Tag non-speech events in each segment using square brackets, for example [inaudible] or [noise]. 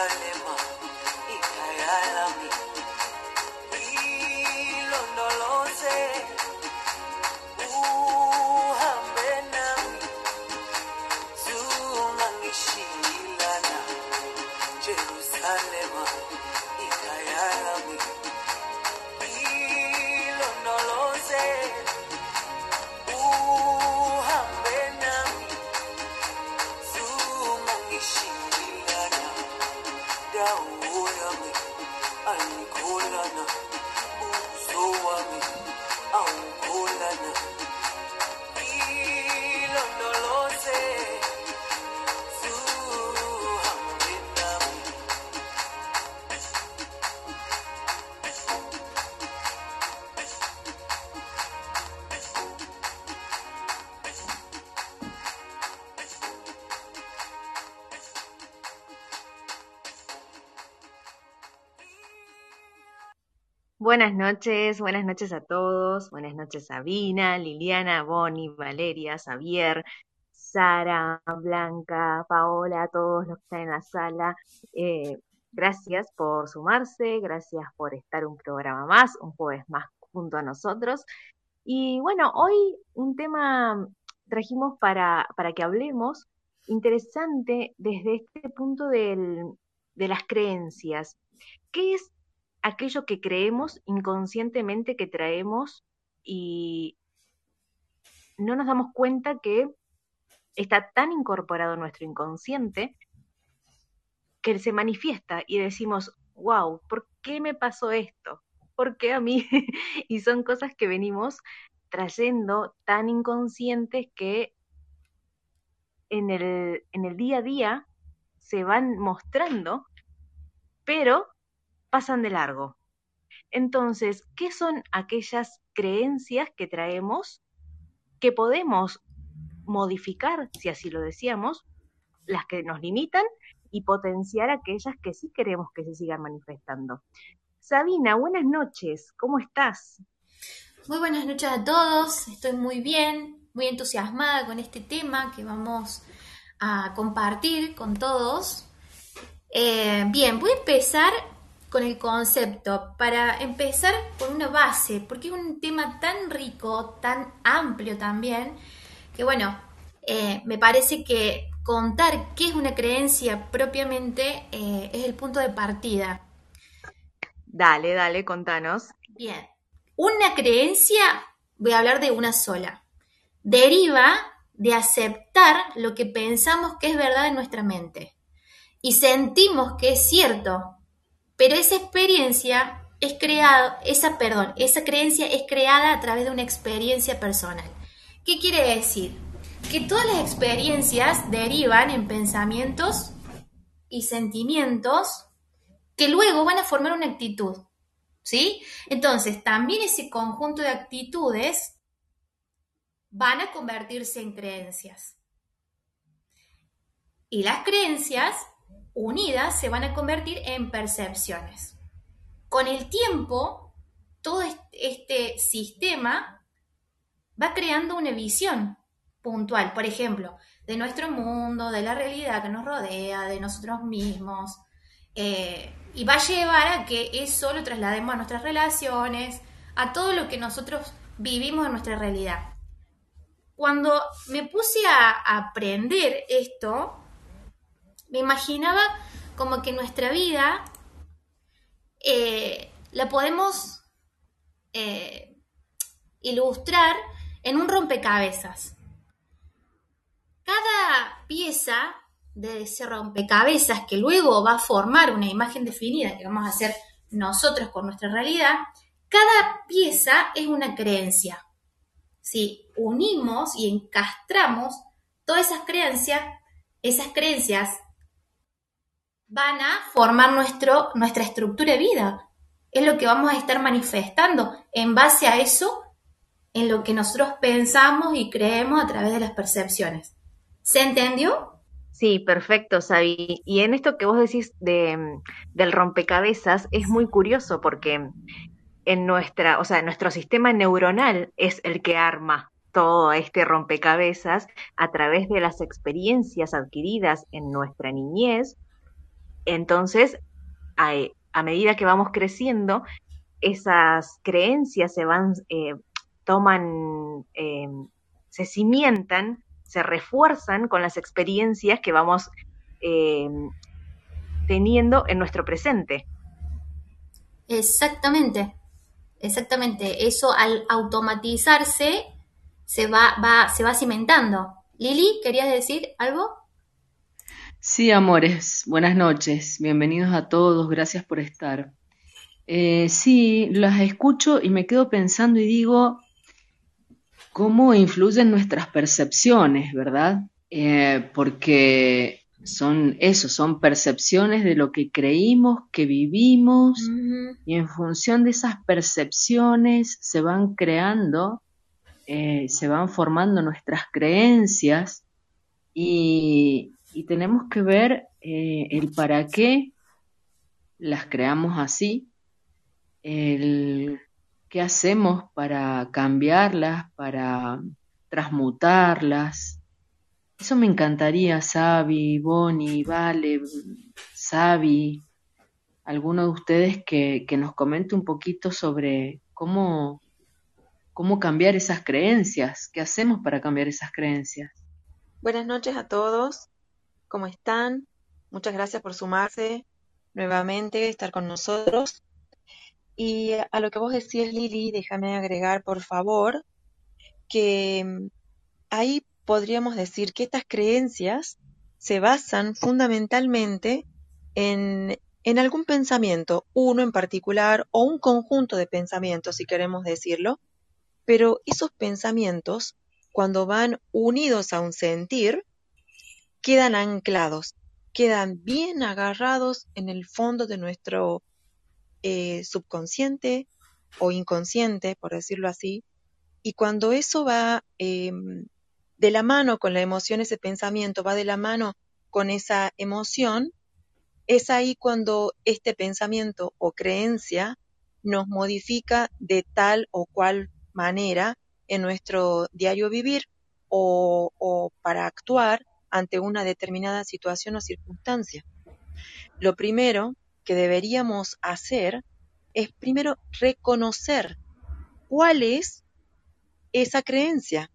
alema Buenas noches, buenas noches a todos, buenas noches Sabina, Liliana, Bonnie, Valeria, Xavier, Sara, Blanca, Paola, a todos los que están en la sala. Eh, gracias por sumarse, gracias por estar un programa más, un jueves más junto a nosotros. Y bueno, hoy un tema trajimos para, para que hablemos interesante desde este punto de las creencias. ¿Qué es aquello que creemos inconscientemente que traemos y no nos damos cuenta que está tan incorporado nuestro inconsciente que se manifiesta y decimos, wow, ¿por qué me pasó esto? ¿Por qué a mí? [laughs] y son cosas que venimos trayendo tan inconscientes que en el, en el día a día se van mostrando, pero pasan de largo. Entonces, ¿qué son aquellas creencias que traemos que podemos modificar, si así lo decíamos, las que nos limitan y potenciar aquellas que sí queremos que se sigan manifestando? Sabina, buenas noches, ¿cómo estás? Muy buenas noches a todos, estoy muy bien, muy entusiasmada con este tema que vamos a compartir con todos. Eh, bien, voy a empezar con el concepto, para empezar por una base, porque es un tema tan rico, tan amplio también, que bueno, eh, me parece que contar qué es una creencia propiamente eh, es el punto de partida. Dale, dale, contanos. Bien, una creencia, voy a hablar de una sola, deriva de aceptar lo que pensamos que es verdad en nuestra mente y sentimos que es cierto, pero esa experiencia es creada, esa, perdón, esa creencia es creada a través de una experiencia personal. ¿Qué quiere decir? Que todas las experiencias derivan en pensamientos y sentimientos que luego van a formar una actitud. ¿Sí? Entonces, también ese conjunto de actitudes van a convertirse en creencias. Y las creencias unidas se van a convertir en percepciones. Con el tiempo, todo este sistema va creando una visión puntual, por ejemplo, de nuestro mundo, de la realidad que nos rodea, de nosotros mismos. Eh, y va a llevar a que eso lo traslademos a nuestras relaciones, a todo lo que nosotros vivimos en nuestra realidad. Cuando me puse a aprender esto, me imaginaba como que nuestra vida eh, la podemos eh, ilustrar en un rompecabezas. Cada pieza de ese rompecabezas que luego va a formar una imagen definida que vamos a hacer nosotros con nuestra realidad, cada pieza es una creencia. Si unimos y encastramos todas esas creencias, esas creencias van a formar nuestro, nuestra estructura de vida. Es lo que vamos a estar manifestando en base a eso, en lo que nosotros pensamos y creemos a través de las percepciones. ¿Se entendió? Sí, perfecto, Sabi. Y en esto que vos decís de, del rompecabezas es muy curioso porque en nuestra, o sea, nuestro sistema neuronal es el que arma todo este rompecabezas a través de las experiencias adquiridas en nuestra niñez. Entonces, a, medida que vamos creciendo, esas creencias se van, eh, toman, eh, se cimientan se refuerzan con las experiencias que vamos eh, teniendo en nuestro presente. Exactamente, exactamente. Eso al automatizarse se va, va, se va cimentando. Lili, ¿querías decir algo? Sí, amores, buenas noches, bienvenidos a todos, gracias por estar. Eh, sí, las escucho y me quedo pensando y digo, cómo influyen nuestras percepciones, ¿verdad? Eh, porque son eso, son percepciones de lo que creímos, que vivimos, y en función de esas percepciones se van creando, eh, se van formando nuestras creencias y, tenemos que ver eh, el para qué las creamos así, el ¿Qué hacemos para cambiarlas, para transmutarlas? Eso me encantaría, Sabi, Bonnie, Vale, Sabi, alguno de ustedes que, nos comente un poquito sobre cómo, cómo cambiar esas creencias, qué hacemos para cambiar esas creencias. Buenas noches a todos, ¿cómo están? Muchas gracias por sumarse nuevamente, estar con nosotros. Y a lo que vos decías, Lili, déjame agregar, por favor, que mm, ahí podríamos decir que estas creencias se basan fundamentalmente en, en algún pensamiento, uno en particular o un conjunto de pensamientos, si queremos decirlo, pero esos pensamientos, cuando van unidos a un sentir, quedan anclados, quedan bien agarrados en el fondo de nuestro eh, subconsciente o inconsciente, por decirlo así, y cuando eso va em, de la mano con la emoción, ese pensamiento va de la mano con esa emoción, es ahí cuando este pensamiento o creencia nos modifica de tal o cual manera en nuestro diario vivir o, o para actuar ante una determinada situación o circunstancia. Lo primero que deberíamos hacer es primero reconocer cuál es esa creencia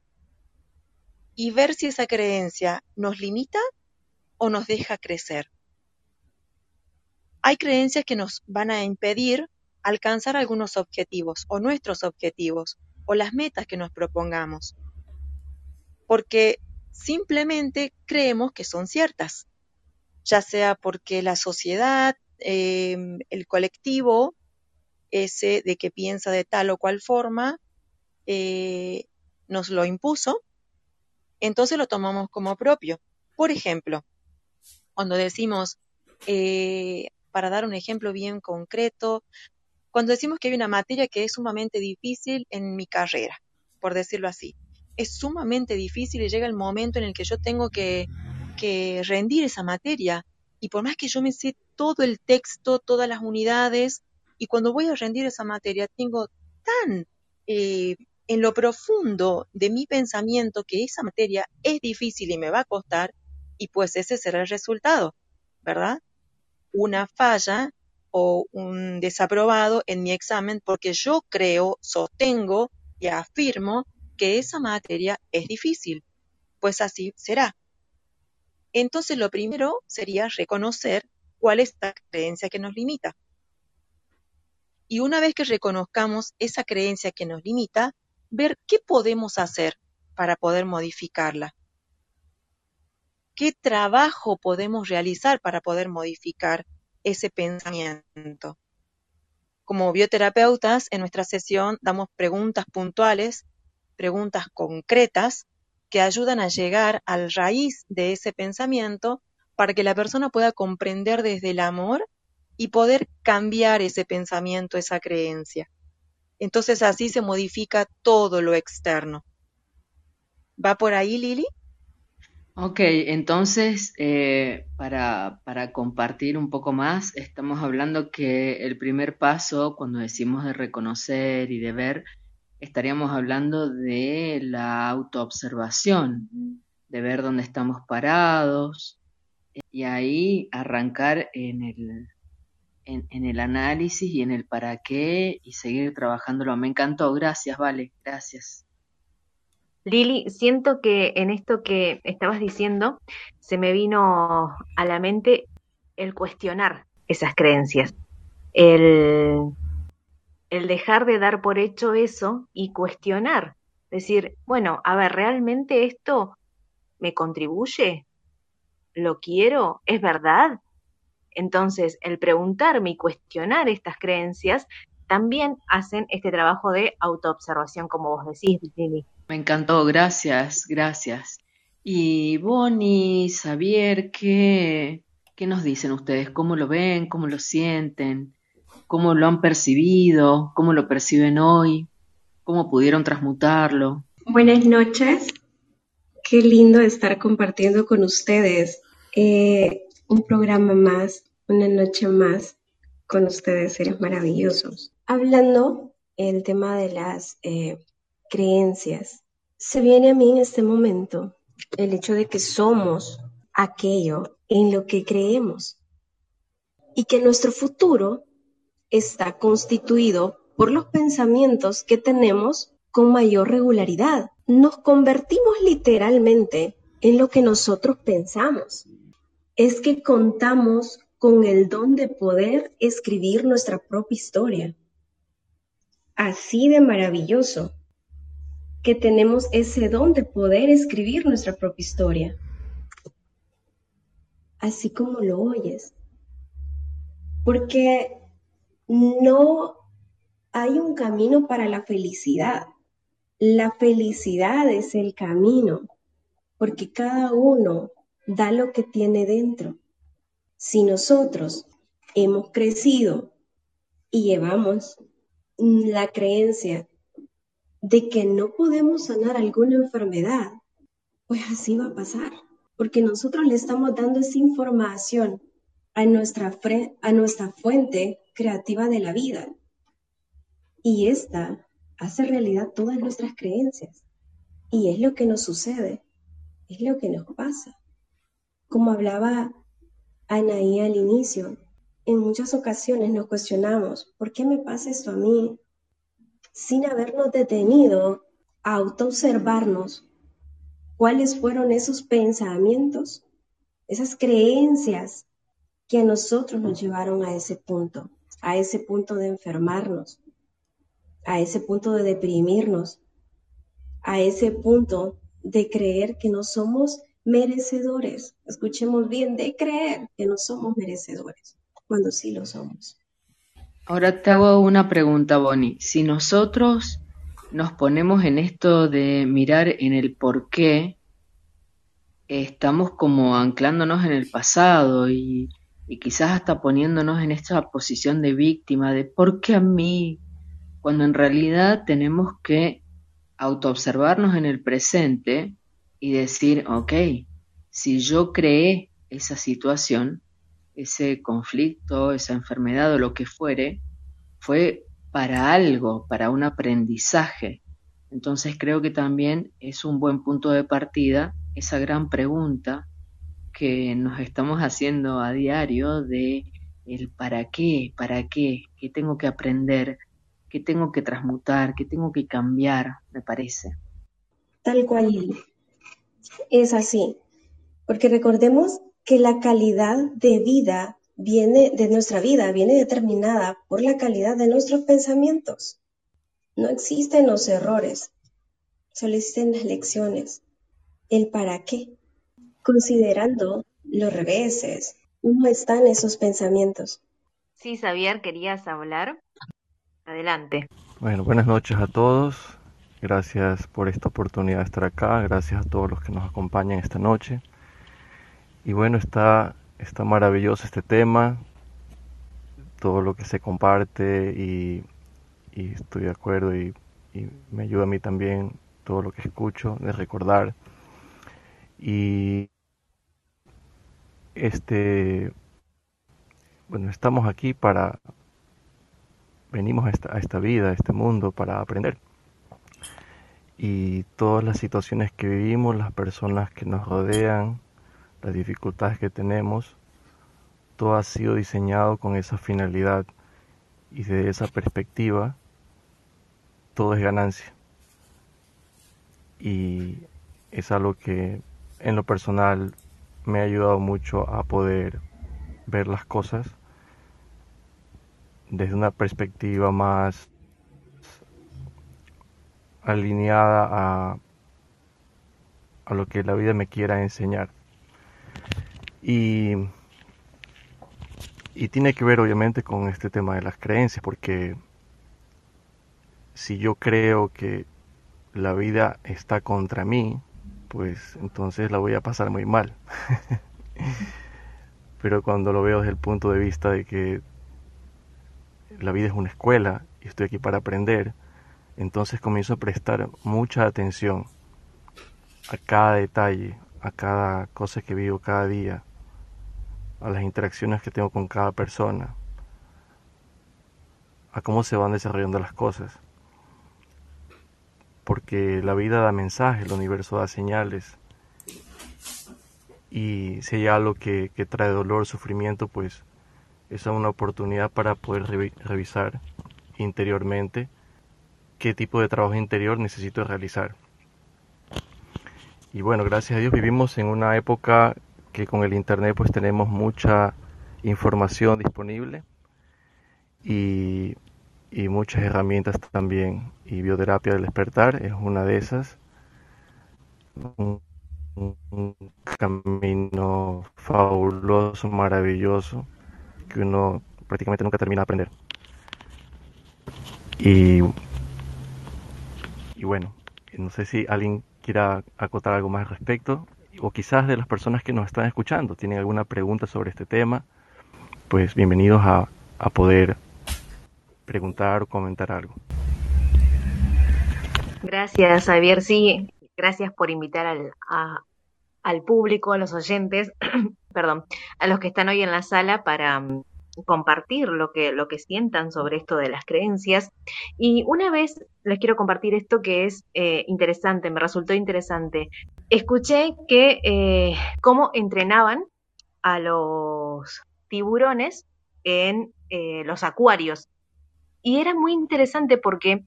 y ver si esa creencia nos limita o nos deja crecer. Hay creencias que nos van a impedir alcanzar algunos objetivos o nuestros objetivos o las metas que nos propongamos, porque simplemente creemos que son ciertas, ya sea porque la sociedad, Em, el colectivo ese de que piensa de tal o cual forma eh, nos lo impuso, entonces lo tomamos como propio. Por ejemplo, cuando decimos, eh, para dar un ejemplo bien concreto, cuando decimos que hay una materia que es sumamente difícil en mi carrera, por decirlo así, es sumamente difícil y llega el momento en el que yo tengo que, que rendir esa materia y por más que yo me sé todo el texto, todas las unidades, y cuando voy a rendir esa materia tengo tan eh, en lo profundo de mi pensamiento que esa materia es difícil y me va a costar, y pues ese será el resultado, ¿verdad? Una falla o un desaprobado en mi examen porque yo creo, sostengo y afirmo que esa materia es difícil. Pues así será. Entonces lo primero sería reconocer cuál es la creencia que nos limita. Y una vez que reconozcamos esa creencia que nos limita, ver qué podemos hacer para poder modificarla. ¿Qué trabajo podemos realizar para poder modificar ese pensamiento? como bioterapeutas, en nuestra sesión damos preguntas puntuales, preguntas concretas, que ayudan a llegar al raíz de ese pensamiento para que la persona pueda comprender desde el amor y poder cambiar ese pensamiento, esa creencia. Entonces así se modifica todo lo externo. ¿Va por ahí, Lili? Ok, entonces, eh, para, para compartir un poco más, estamos hablando que el primer paso, cuando decimos de reconocer y de ver, estaríamos hablando de la autoobservación, de ver dónde estamos parados y ahí arrancar en el, en, en el análisis y en el para qué y seguir trabajándolo. Me encantó, gracias, vale, gracias. Lili, siento que en esto que estabas diciendo se me vino a la mente el cuestionar esas creencias, el, el dejar de dar por hecho eso y cuestionar, decir, bueno, a ver, ¿realmente esto me contribuye? ¿Lo quiero? ¿Es verdad? Entonces, el preguntarme y cuestionar estas creencias también hacen este trabajo de autoobservación, como vos decís, Lili. Me encantó, gracias, gracias. Y Bonnie, Xavier, ¿qué, qué nos dicen ustedes? ¿Cómo lo ven? ¿Cómo lo sienten? ¿Cómo lo han percibido? ¿Cómo lo perciben hoy? ¿Cómo pudieron transmutarlo? Buenas noches. Qué lindo estar compartiendo con ustedes eh, un programa más, una noche más con ustedes, seres maravillosos. Hablando el tema de las eh, creencias, se viene a mí en este momento el hecho de que somos aquello en lo que creemos y que nuestro futuro está constituido por los pensamientos que tenemos con mayor regularidad. Nos convertimos literalmente en lo que nosotros pensamos. Es que contamos con el don de poder escribir nuestra propia historia. Así de maravilloso que tenemos ese don de poder escribir nuestra propia historia. Así como lo oyes. Porque no hay un camino para la felicidad. La felicidad es el camino, porque cada uno da lo que tiene dentro. Si nosotros hemos crecido y llevamos la creencia de que no podemos sanar alguna enfermedad, pues así va a pasar, porque nosotros le estamos dando esa información a nuestra, a nuestra fuente creativa de la vida. Y esta hace realidad todas nuestras creencias. Y es lo que nos sucede, es lo que nos pasa. Como hablaba Anaí al inicio, en muchas ocasiones nos cuestionamos, ¿por qué me pasa esto a mí? sin habernos detenido a autoobservarnos cuáles fueron esos pensamientos, esas creencias que a nosotros nos llevaron a ese punto, a ese punto de enfermarnos, a ese punto de deprimirnos, a ese punto de creer que no somos merecedores. Escuchemos bien, de creer que no somos merecedores, cuando sí lo somos. Ahora te hago una pregunta, Bonnie. Si nosotros nos ponemos en esto de mirar en el por qué, estamos como anclándonos en el pasado y, y quizás hasta poniéndonos en esta posición de víctima de por qué a mí, cuando en realidad tenemos que autoobservarnos en el presente y decir, ok, si yo creé esa situación, ese conflicto, esa enfermedad o lo que fuere, fue para algo, para un aprendizaje. Entonces creo que también es un buen punto de partida esa gran pregunta que nos estamos haciendo a diario de el para qué, para qué, qué tengo que aprender, qué tengo que transmutar, qué tengo que cambiar, me parece. Tal cual es así, porque recordemos que la calidad de vida viene de nuestra vida, viene determinada por la calidad de nuestros pensamientos. No existen los errores, solo existen las lecciones, el para qué, considerando los reveses, cómo están esos pensamientos. Sí, Xavier, ¿querías hablar? Adelante. Bueno, buenas noches a todos. Gracias por esta oportunidad de estar acá. Gracias a todos los que nos acompañan esta noche. Y bueno, está, está maravilloso este tema, todo lo que se comparte y, y estoy de acuerdo y, y me ayuda a mí también todo lo que escucho de recordar. Y este, bueno, estamos aquí para, venimos a esta, vida, a este mundo para aprender. Y todas las situaciones que vivimos, las personas que nos rodean, las dificultades que tenemos, todo ha sido diseñado con esa finalidad y desde esa perspectiva todo es ganancia. Y es algo que en lo personal me ha ayudado mucho a poder ver las cosas desde una perspectiva más alineada a, a lo que la vida me quiera enseñar. Y, y tiene que ver obviamente con este tema de las creencias, porque si yo creo que la vida está contra mí, pues entonces la voy a pasar muy mal. [laughs] Pero cuando lo veo desde el punto de vista de que la vida es una escuela y estoy aquí para aprender, entonces comienzo a prestar mucha atención a cada detalle, a cada cosa que vivo cada día, a las interacciones que tengo con cada persona, a cómo se van desarrollando las cosas. Porque la vida da mensajes, el universo da señales. Y si hay algo que, trae dolor, sufrimiento, pues esa es una oportunidad para poder revisar interiormente qué tipo de trabajo interior necesito realizar. Y bueno, gracias a Dios vivimos en una época que con el Internet pues tenemos mucha información disponible y, y muchas herramientas también. Y bioterapia del despertar es una de esas. Un, un camino fabuloso, maravilloso que uno prácticamente nunca termina de aprender. Y, y bueno, no sé si alguien quiera acotar algo más al respecto, o quizás de las personas que nos están escuchando tienen alguna pregunta sobre este tema, pues bienvenidos a, a poder preguntar o comentar algo. Gracias, Javier. Sí, gracias por invitar al, al público, a los oyentes, [clears throat] perdón, a los que están hoy en la sala para um, compartir lo que, lo que sientan sobre esto de las creencias. Y una vez les quiero compartir esto que es eh, interesante, me resultó interesante. Escuché que eh, cómo entrenaban a los tiburones en eh, los acuarios. Y era muy interesante porque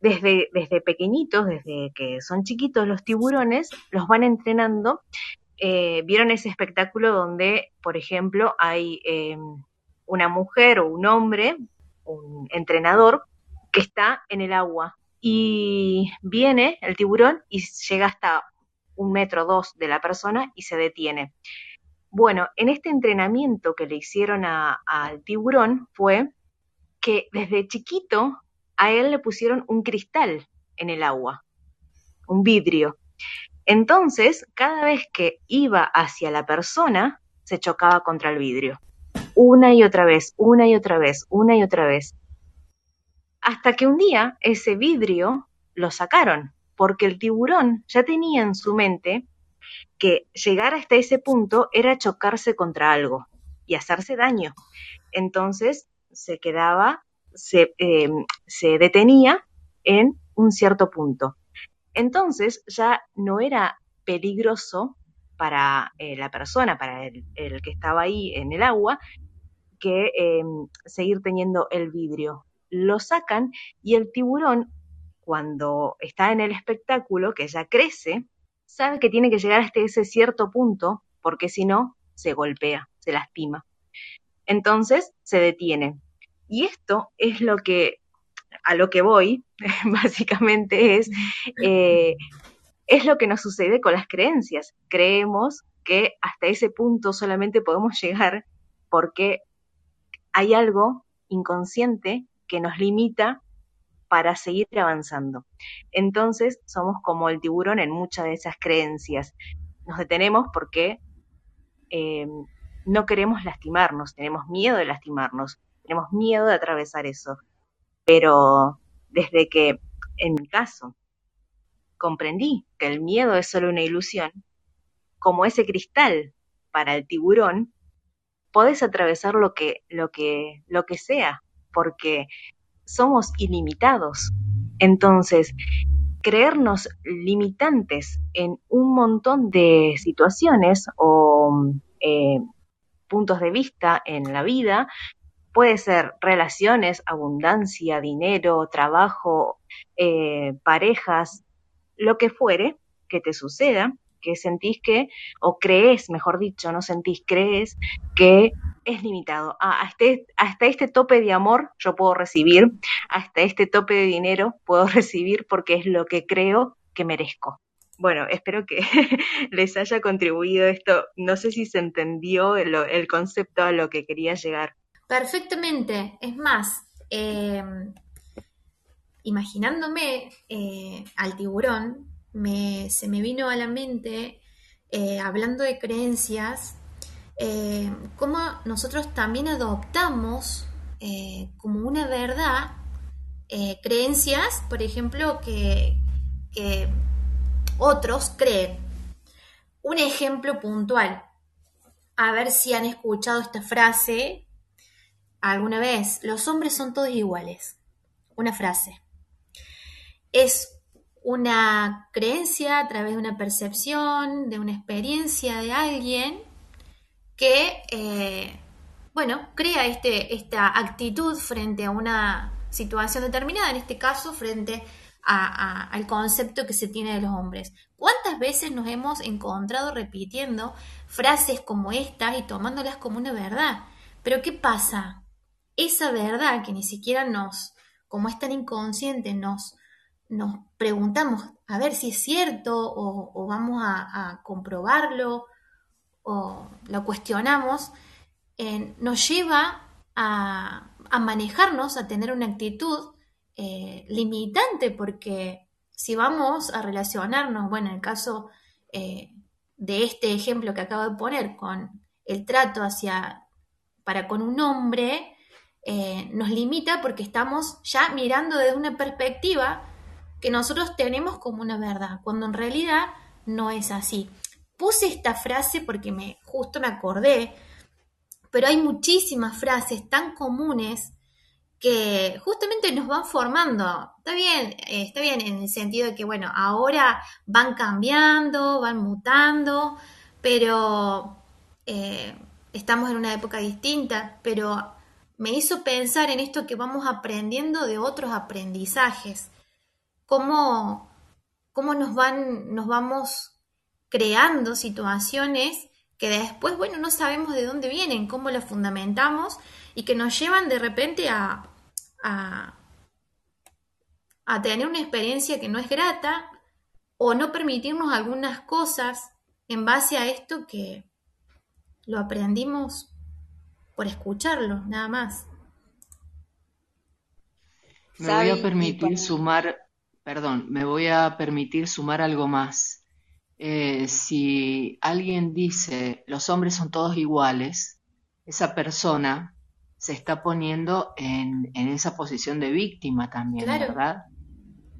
desde, desde pequeñitos, desde que son chiquitos los tiburones, los van entrenando. Eh, Vieron ese espectáculo donde, por ejemplo, hay eh, una mujer o un hombre, un entrenador, que está en el agua y viene el tiburón y llega hasta un metro dos de la persona y se detiene. Bueno, en este entrenamiento que le hicieron al tiburón fue que desde chiquito a él le pusieron un cristal en el agua, un vidrio. Entonces, cada vez que iba hacia la persona, se chocaba contra el vidrio. Una y otra vez, una y otra vez, una y otra vez. Hasta que un día ese vidrio lo sacaron, porque el tiburón ya tenía en su mente que llegar hasta ese punto era chocarse contra algo y hacerse daño. Entonces se quedaba se, eh, se detenía en un cierto punto. Entonces ya no era peligroso para eh, la persona, para el, el, que estaba ahí en el agua, que eh, seguir teniendo el vidrio. Lo sacan y el tiburón, cuando está en el espectáculo, que ya crece, sabe que tiene que llegar hasta ese cierto punto, porque si no, se golpea, se lastima. Entonces se detiene. Y esto es lo que, a lo que voy, [laughs] básicamente es, eh, es lo que nos sucede con las creencias. Creemos que hasta ese punto solamente podemos llegar porque hay algo inconsciente que nos limita para seguir avanzando. Entonces somos como el tiburón en muchas de esas creencias. Nos detenemos porque eh, no queremos lastimarnos, tenemos miedo de lastimarnos, tenemos miedo de atravesar eso. Pero desde que, en mi caso, comprendí que el miedo es solo una ilusión, como ese cristal para el tiburón, podés atravesar lo que, lo que, lo que sea, porque somos ilimitados. Entonces, creernos limitantes en un montón de situaciones o eh, puntos de vista en la vida, puede ser relaciones, abundancia, dinero, trabajo, eh, parejas, lo que fuere que te suceda, que sentís que, o crees, mejor dicho, no sentís, crees que es limitado. Ah, hasta, hasta este tope de amor yo puedo recibir, hasta este tope de dinero puedo [laughs] recibir porque es lo que creo que merezco. Bueno, espero que [laughs] les haya contribuido esto. No sé si se entendió el, concepto a lo que quería llegar. Perfectamente. Es más, eh, imaginándome eh, al tiburón, se me vino a la mente, eh, hablando de creencias, cómo nosotros también adoptamos como una verdad creencias, por ejemplo, que otros creen. Un ejemplo puntual, a ver si han escuchado esta frase alguna vez, los hombres son todos iguales. Una frase. Es una creencia a través de una percepción, de una experiencia de alguien que, eh, bueno, crea este, esta actitud frente a una situación determinada, en este caso frente a- al concepto que se tiene de los hombres. ¿Cuántas veces nos hemos encontrado repitiendo frases como estas y tomándolas como una verdad? Pero ¿qué pasa? Esa verdad que ni siquiera nos, como es tan inconsciente, nos, nos preguntamos a ver si es cierto o, vamos a, comprobarlo o lo cuestionamos, eh, nos lleva a manejarnos, a tener una actitud eh, limitante, porque si vamos a relacionarnos, bueno, en el caso eh, de este ejemplo que acabo de poner, con el trato hacia, para con un hombre, eh, nos limita porque estamos ya mirando desde una perspectiva que nosotros tenemos como una verdad, cuando en realidad no es así. Puse esta frase porque me justo me acordé, pero hay muchísimas frases tan comunes que justamente nos van formando. Está bien, eh, está bien en el sentido de que, bueno, ahora van cambiando, van mutando, pero eh, estamos en una época distinta, pero me hizo pensar en esto que vamos aprendiendo de otros aprendizajes, cómo, cómo nos van, nos vamos creando situaciones que después, bueno, no sabemos de dónde vienen, cómo las fundamentamos y que nos llevan de repente a, a, a tener una experiencia que no es grata o no permitirnos algunas cosas en base a esto que lo aprendimos por escucharlo, nada más. Me voy a permitir sumar, perdón, me voy a permitir sumar algo más. Eh, si alguien dice los hombres son todos iguales, esa persona se está poniendo en, en esa posición de víctima también, Claro, ¿verdad?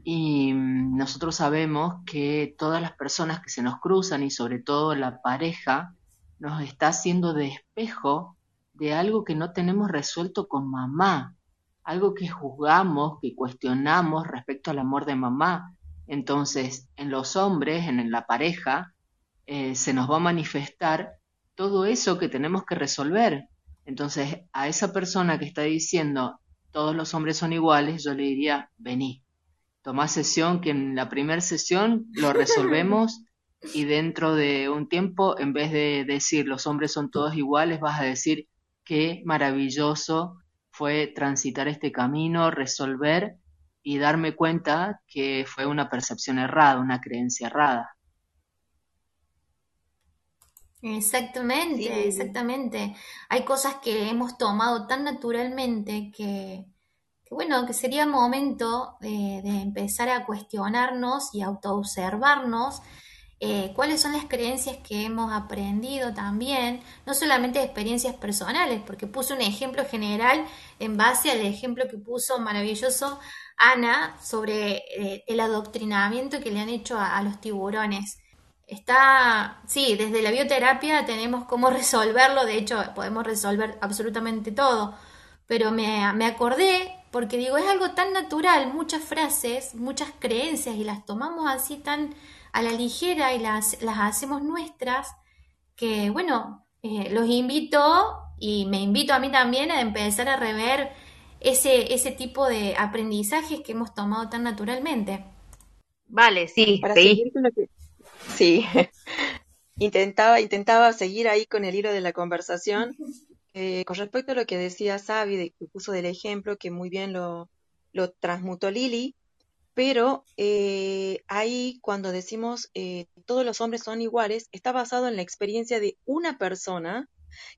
Y mm, nosotros sabemos que todas las personas que se nos cruzan y sobre todo la pareja nos está haciendo de espejo de algo que no tenemos resuelto con mamá, algo que juzgamos, que cuestionamos respecto al amor de mamá. Entonces, en los hombres, en la pareja, eh, se nos va a manifestar todo eso que tenemos que resolver. Entonces, a esa persona que está diciendo todos los hombres son iguales, yo le diría, vení, tomá sesión, que en la primera sesión lo resolvemos y dentro de un tiempo, en vez de decir los hombres son todos iguales, vas a decir qué maravilloso fue transitar este camino, resolver y darme cuenta que fue una percepción errada, una creencia errada. Exactamente, exactamente. Hay cosas que hemos tomado tan naturalmente que, que bueno, que sería momento de, de empezar a cuestionarnos y autoobservarnos eh, cuáles son las creencias que hemos aprendido también, no solamente de experiencias personales, porque puse un ejemplo general en base al ejemplo que puso maravilloso Ana sobre eh, el adoctrinamiento que le han hecho a, a los tiburones. Está, sí, desde la bioterapia tenemos cómo resolverlo, de hecho podemos resolver absolutamente todo, pero me, me acordé porque digo, es algo tan natural, muchas frases, muchas creencias y las tomamos así tan a la ligera y las, las hacemos nuestras, que bueno, eh, los invito y me invito a mí también a empezar a rever ese, ese tipo de aprendizajes que hemos tomado tan naturalmente. Vale, sí, Para sí. seguir con lo que... Sí, [laughs] intentaba, intentaba seguir ahí con el hilo de la conversación. Eh, con respecto a lo que decía Sabi, de, que puso del ejemplo, que muy bien lo, lo transmutó Lili, pero eh, ahí cuando decimos eh, todos los hombres son iguales, está basado en la experiencia de una persona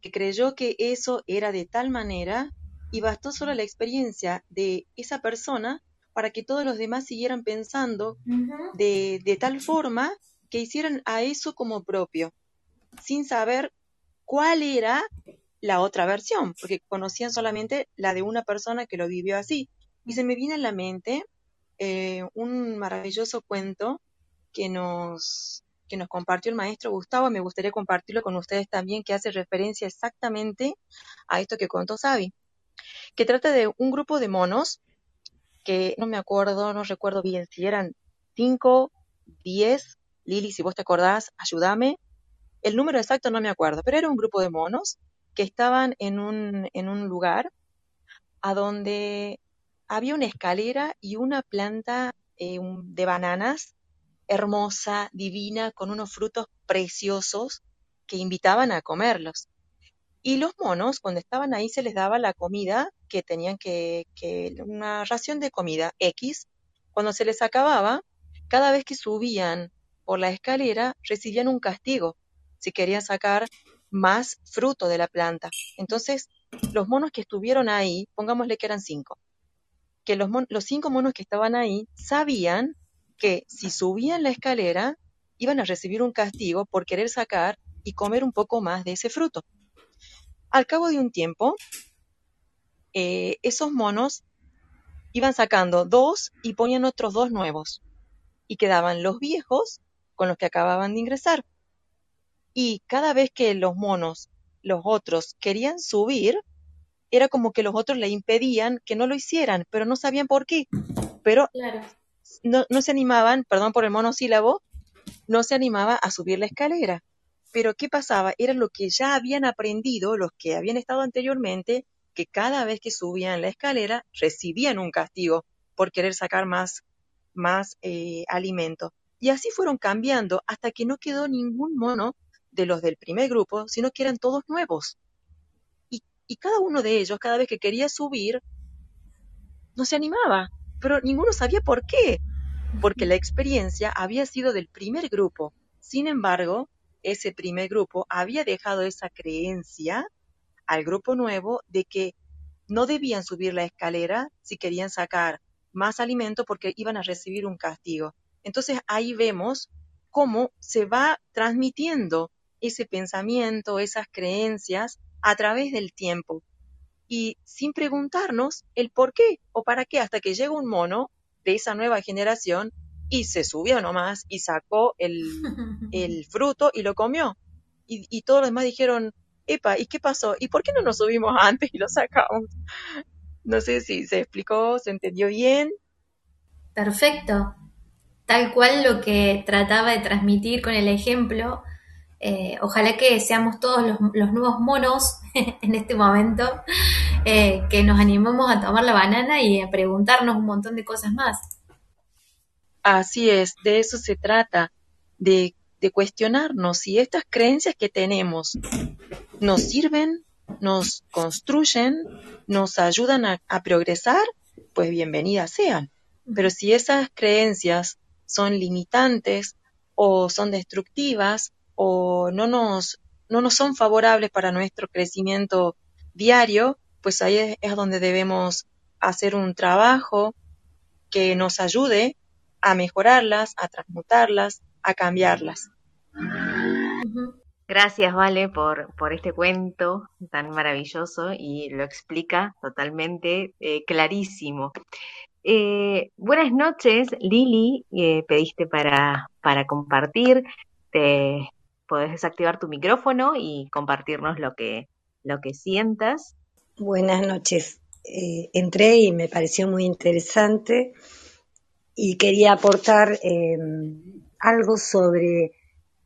que creyó que eso era de tal manera y bastó solo la experiencia de esa persona para que todos los demás siguieran pensando de, de tal forma que hicieran a eso como propio, sin saber cuál era la otra versión, porque conocían solamente la de una persona que lo vivió así. Y se me viene a la mente eh, un maravilloso cuento que nos, que nos compartió el maestro Gustavo, me gustaría compartirlo con ustedes también, que hace referencia exactamente a esto que contó Sabi, que trata de un grupo de monos, que no me acuerdo, no recuerdo bien si eran cinco, diez, Lili, si vos te acordás, ayúdame, el número exacto no me acuerdo, pero era un grupo de monos que estaban en un, en un lugar a donde había una escalera y una planta eh, de bananas hermosa, divina, con unos frutos preciosos que invitaban a comerlos. Y los monos, cuando estaban ahí, se les daba la comida que tenían que, que una ración de comida X. Cuando se les acababa, cada vez que subían por la escalera, recibían un castigo si querían sacar más fruto de la planta. Entonces, los monos que estuvieron ahí, pongámosle que eran cinco, que los, cinco monos que estaban ahí sabían que si subían la escalera, iban a recibir un castigo por querer sacar y comer un poco más de ese fruto. Al cabo de un tiempo, eh, esos monos iban sacando dos y ponían otros dos nuevos. Y quedaban los viejos con los que acababan de ingresar. Y cada vez que los monos, los otros, querían subir, era como que los otros le impedían que no lo hicieran, pero no sabían por qué. Pero Claro. no, no se animaban, perdón por el monosílabo, no se animaba a subir la escalera. Pero ¿qué pasaba? Era lo que ya habían aprendido los que habían estado anteriormente, que cada vez que subían la escalera recibían un castigo por querer sacar más, más eh, alimento. Y así fueron cambiando hasta que no quedó ningún mono de los del primer grupo, sino que eran todos nuevos. Y, y cada uno de ellos, cada vez que quería subir, no se animaba, pero ninguno sabía por qué porque la experiencia había sido del primer grupo. Sin embargo, ese primer grupo había dejado esa creencia al grupo nuevo de que no debían subir la escalera si querían sacar más alimento porque iban a recibir un castigo. Entonces ahí vemos cómo se va transmitiendo ese pensamiento, esas creencias a través del tiempo y sin preguntarnos el por qué o para qué, hasta que llega un mono de esa nueva generación y se subió nomás y sacó el, [laughs] el fruto y lo comió. Y, y todos los demás dijeron, epa, ¿y qué pasó? ¿Y por qué no nos subimos [laughs] antes y lo sacamos? No sé si se explicó, se entendió bien. Perfecto. Tal cual lo que trataba de transmitir con el ejemplo. Eh, ojalá que seamos todos los, nuevos monos [laughs] en este momento, eh, que nos animemos a tomar la banana y a preguntarnos un montón de cosas más. Así es, de eso se trata, de, cuestionarnos si estas creencias que tenemos nos sirven, nos construyen, nos ayudan a progresar, pues bienvenidas sean. Pero si esas creencias son limitantes o son destructivas o no nos, no nos son favorables para nuestro crecimiento diario, pues ahí es, donde debemos hacer un trabajo que nos ayude a mejorarlas, a transmutarlas, a cambiarlas. Gracias, Vale, por, por este cuento tan maravilloso y lo explica totalmente eh, clarísimo. Eh, buenas noches, Lili, pediste para, para compartir. Te podés desactivar tu micrófono y compartirnos lo que, lo que sientas. Buenas noches. Eh, entré y me pareció muy interesante y quería aportar eh, algo sobre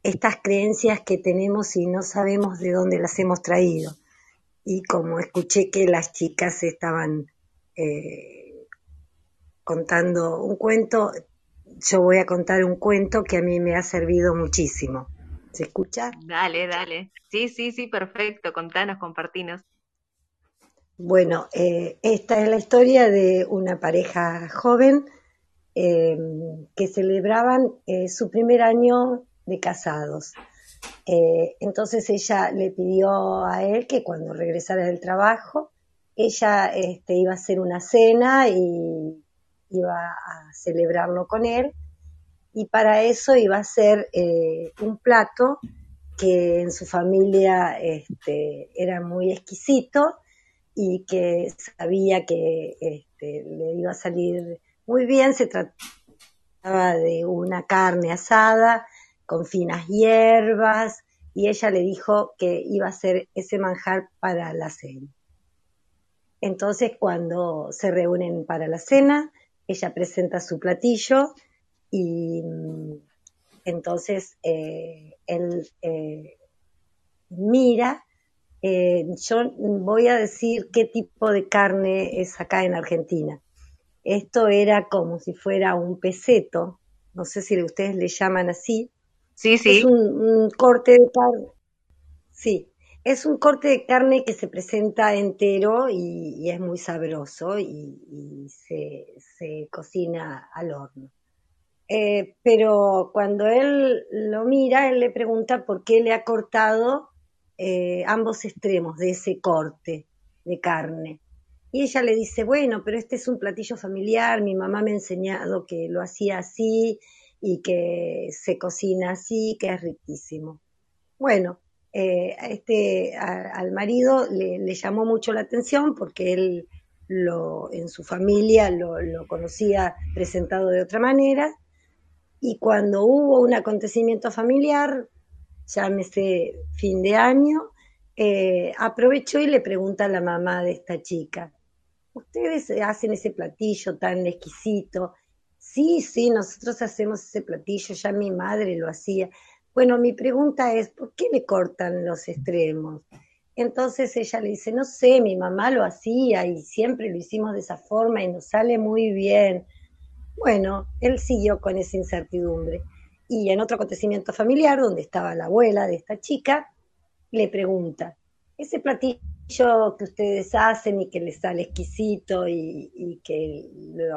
estas creencias que tenemos y no sabemos de dónde las hemos traído. Y como escuché que las chicas estaban contando un cuento, yo voy a contar un cuento que a mí me ha servido muchísimo. ¿Se escucha? Dale, dale. Sí, sí, sí, perfecto. Contanos, compartinos. Bueno, eh, esta es la historia de una pareja joven eh, que celebraban eh, su primer año de casados. Entonces ella le pidió a él que cuando regresara del trabajo, ella este, iba a hacer una cena y iba a celebrarlo con él. Y para eso iba a hacer eh, un plato que en su familia este, era muy exquisito y que sabía que este, le iba a salir muy bien. Se trataba de una carne asada con finas hierbas y ella le dijo que iba a hacer ese manjar para la cena. Entonces cuando se reúnen para la cena, ella presenta su platillo y entonces eh, él eh, mira eh, yo voy a decir qué tipo de carne es acá en Argentina. Esto era como si fuera un peseto, no sé si ustedes le llaman así. Sí, sí. Es un, un corte de carne. Sí, es un corte de carne que se presenta entero y, es muy sabroso y, y se, se cocina al horno. Eh, pero cuando él lo mira, él le pregunta por qué le ha cortado eh, ambos extremos de ese corte de carne. Y ella le dice, bueno, pero este es un platillo familiar, mi mamá me ha enseñado que lo hacía así y que se cocina así, que es riquísimo. Bueno, eh, este, al marido le, llamó mucho la atención porque él lo, en su familia lo, lo conocía presentado de otra manera y cuando hubo un acontecimiento familiar, llámese fin de año, eh, aprovechó y le pregunta a la mamá de esta chica, ¿ustedes hacen ese platillo tan exquisito? Sí, sí, nosotros hacemos ese platillo, ya mi madre lo hacía. Bueno, mi pregunta es, ¿por qué le cortan los extremos? Entonces ella le dice, no sé, mi mamá lo hacía y siempre lo hicimos de esa forma y nos sale muy bien. Bueno, él siguió con esa incertidumbre. Y en otro acontecimiento familiar, donde estaba la abuela de esta chica, le pregunta, ese platillo que ustedes hacen y que les sale exquisito y, que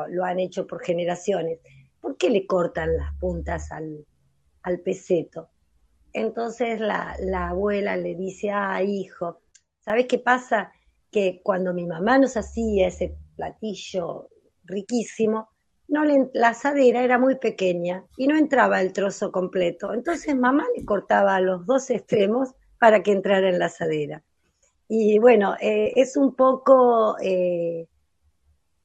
lo han hecho por generaciones, ¿por qué le cortan las puntas al, al peseto? Entonces la, la abuela le dice, ah, hijo, ¿sabes qué pasa? Que cuando mi mamá nos hacía ese platillo riquísimo, no le, la asadera era muy pequeña y no entraba el trozo completo. Entonces mamá le cortaba los dos extremos para que entrara en la asadera. Y bueno, eh, es un poco eh,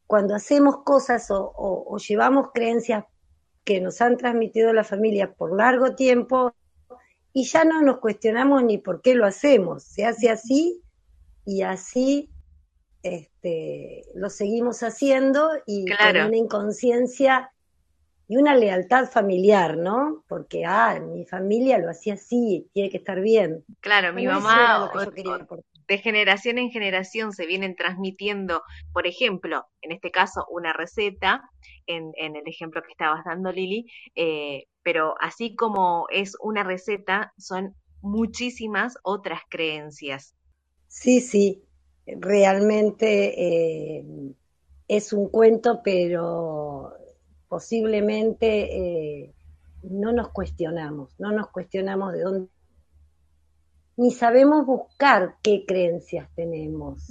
cuando hacemos cosas o- o llevamos creencias que nos han transmitido la familia por largo tiempo y ya no nos cuestionamos ni por qué lo hacemos. Se hace así y así este, lo seguimos haciendo y Claro. con una inconsciencia y una lealtad familiar, ¿no? Porque, ah, mi familia lo hacía así, tiene que estar bien. Claro, mi mamá o- de generación en generación se vienen transmitiendo, por ejemplo, en este caso, una receta, en, en el ejemplo que estabas dando, Lili, eh, pero así como es una receta, son muchísimas otras creencias. Sí, sí, realmente eh, es un cuento, pero posiblemente eh, no nos cuestionamos, no nos cuestionamos de dónde, ni sabemos buscar qué creencias tenemos.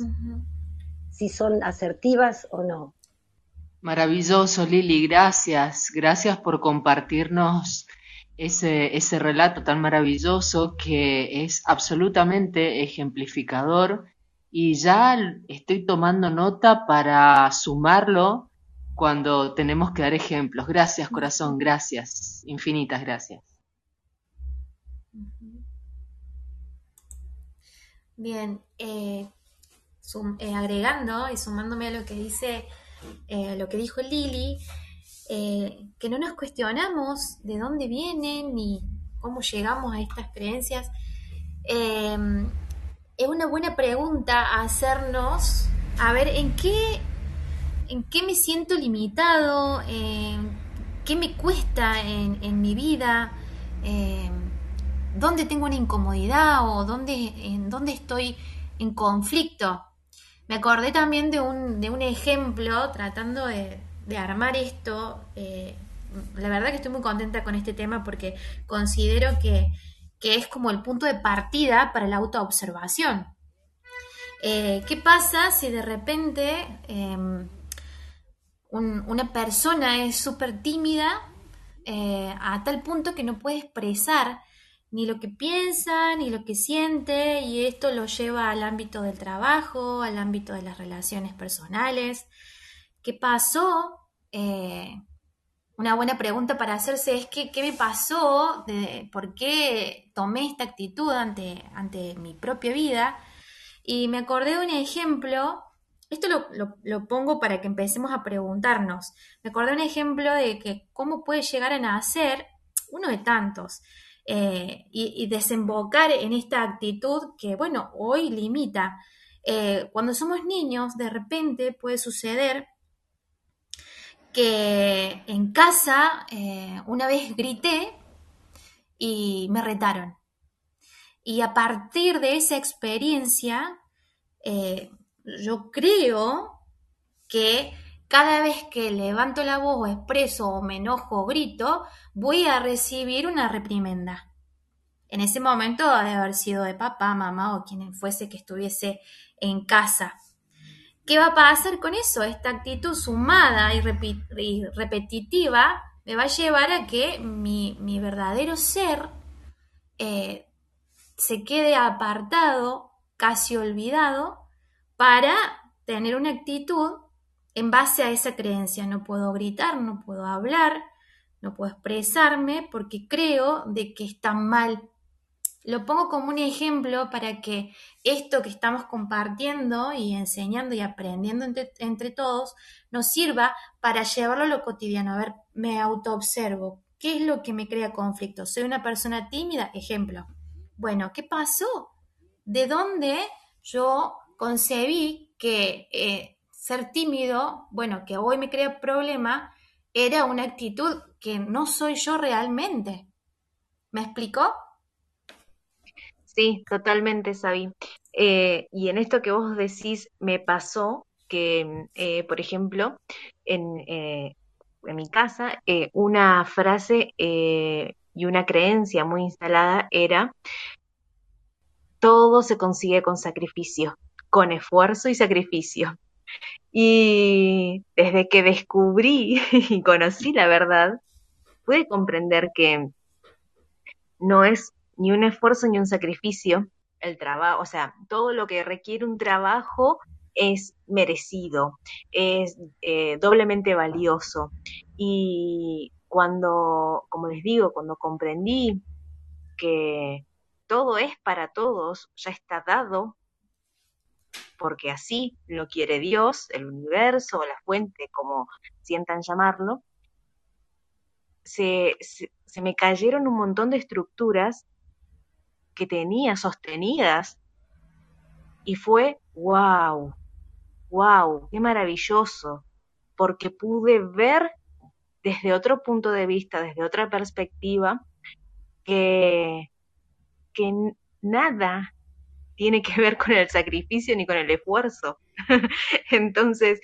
Si son asertivas o no. Maravilloso, Lili, gracias. Gracias por compartirnos ese, ese relato tan maravilloso que es absolutamente ejemplificador y ya estoy tomando nota para sumarlo cuando tenemos que dar ejemplos. Gracias, corazón, gracias, infinitas gracias. Bien, eh, eh, agregando y sumándome a lo que dice, eh, lo que dijo Lili, eh, que no nos cuestionamos de dónde vienen ni cómo llegamos a estas creencias. Eh, es una buena pregunta hacernos, a ver, ¿en qué, en qué me siento limitado? ¿En ¿Qué me cuesta en, en mi vida? Eh, ¿Dónde tengo una incomodidad o dónde, en dónde estoy en conflicto? Me acordé también de un, de un ejemplo tratando de, de armar esto. eh, la verdad que estoy muy contenta con este tema porque considero que, que es como el punto de partida para la autoobservación. Eh, ¿Qué pasa si de repente un- una persona es súper tímida eh, a tal punto que no puede expresar ni lo que piensa, ni lo que siente, y esto lo lleva al ámbito del trabajo, al ámbito de las relaciones personales. ¿Qué pasó? Eh, una buena pregunta para hacerse es que, ¿qué me pasó? De, ¿Por qué tomé esta actitud ante, ante mi propia vida? Y me acordé de un ejemplo, esto lo, lo- pongo para que empecemos a preguntarnos. Me acordé de un ejemplo de que cómo puede llegar a nacer, uno de tantos, eh, y, desembocar en esta actitud que, bueno, hoy limita. Eh, cuando somos niños, de repente puede suceder que en casa eh, una vez grité y me retaron. Y a partir de esa experiencia, yo creo que cada vez que levanto la voz o expreso o me enojo o grito, voy a recibir una reprimenda. En ese momento ha de haber sido de papá, mamá o quien fuese que estuviese en casa. ¿Qué va a pasar con eso? Esta actitud sumada y, repetitiva me va a llevar a que mi, mi verdadero ser eh, se quede apartado, casi olvidado, para tener una actitud en base a esa creencia. No puedo gritar, no puedo hablar, no puedo expresarme porque creo de que está mal. Lo pongo como un ejemplo para que esto que estamos compartiendo y enseñando y aprendiendo entre, entre todos nos sirva para llevarlo a lo cotidiano. A ver, me autoobservo. ¿Qué es lo que me crea conflicto? ¿Soy una persona tímida? Ejemplo. Bueno, ¿qué pasó? ¿De dónde yo concebí que eh, ser tímido, bueno, que hoy me crea problema, era una actitud que no soy yo realmente? ¿Me explicó? Sí, totalmente, Sabi. Eh, y en esto que vos decís, me pasó que, eh, por ejemplo, en, eh, en mi casa, una frase y una creencia muy instalada era, todo se consigue con sacrificio, con esfuerzo y sacrificio. Y desde que descubrí [laughs] y conocí la verdad, pude comprender que no es ni un esfuerzo ni un sacrificio el trabajo, o sea, todo lo que requiere un trabajo es merecido, es eh, doblemente valioso. Y cuando, como les digo, cuando comprendí que todo es para todos, ya está dado, porque así lo quiere Dios, el universo, la fuente, como sientan llamarlo, se, se, me cayeron un montón de estructuras que tenía sostenidas y fue wow, wow, qué maravilloso, porque pude ver desde otro punto de vista, desde otra perspectiva, que, que nada tiene que ver con el sacrificio ni con el esfuerzo. [laughs] Entonces,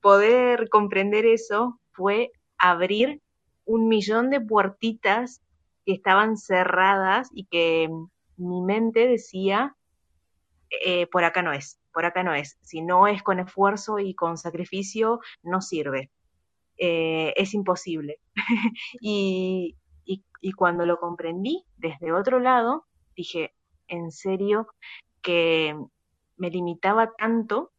poder comprender eso fue abrir un millón de puertitas que estaban cerradas y que mi mente decía, eh, por acá no es. por acá no es. Si no es con esfuerzo y con sacrificio, no sirve. Eh, es imposible. [laughs] y, y, y cuando lo comprendí desde otro lado, dije, en serio, que me limitaba tanto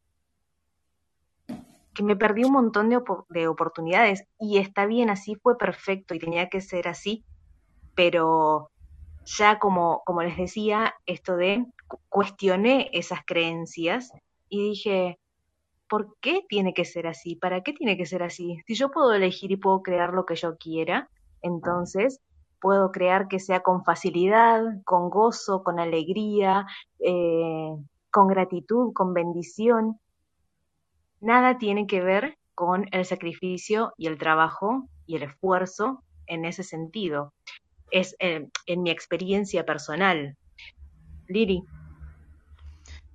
que me perdí un montón de, de, oportunidades y está bien, así fue perfecto y tenía que ser así, pero ya como, como les decía, esto de cuestioné esas creencias y dije, ¿por qué tiene que ser así? ¿Para qué tiene que ser así? Si yo puedo elegir y puedo crear lo que yo quiera, entonces puedo crear que sea con facilidad, con gozo, con alegría, eh, con gratitud, con bendición. Nada tiene que ver con el sacrificio y el trabajo y el esfuerzo en ese sentido. Es eh, en mi experiencia personal. Liri.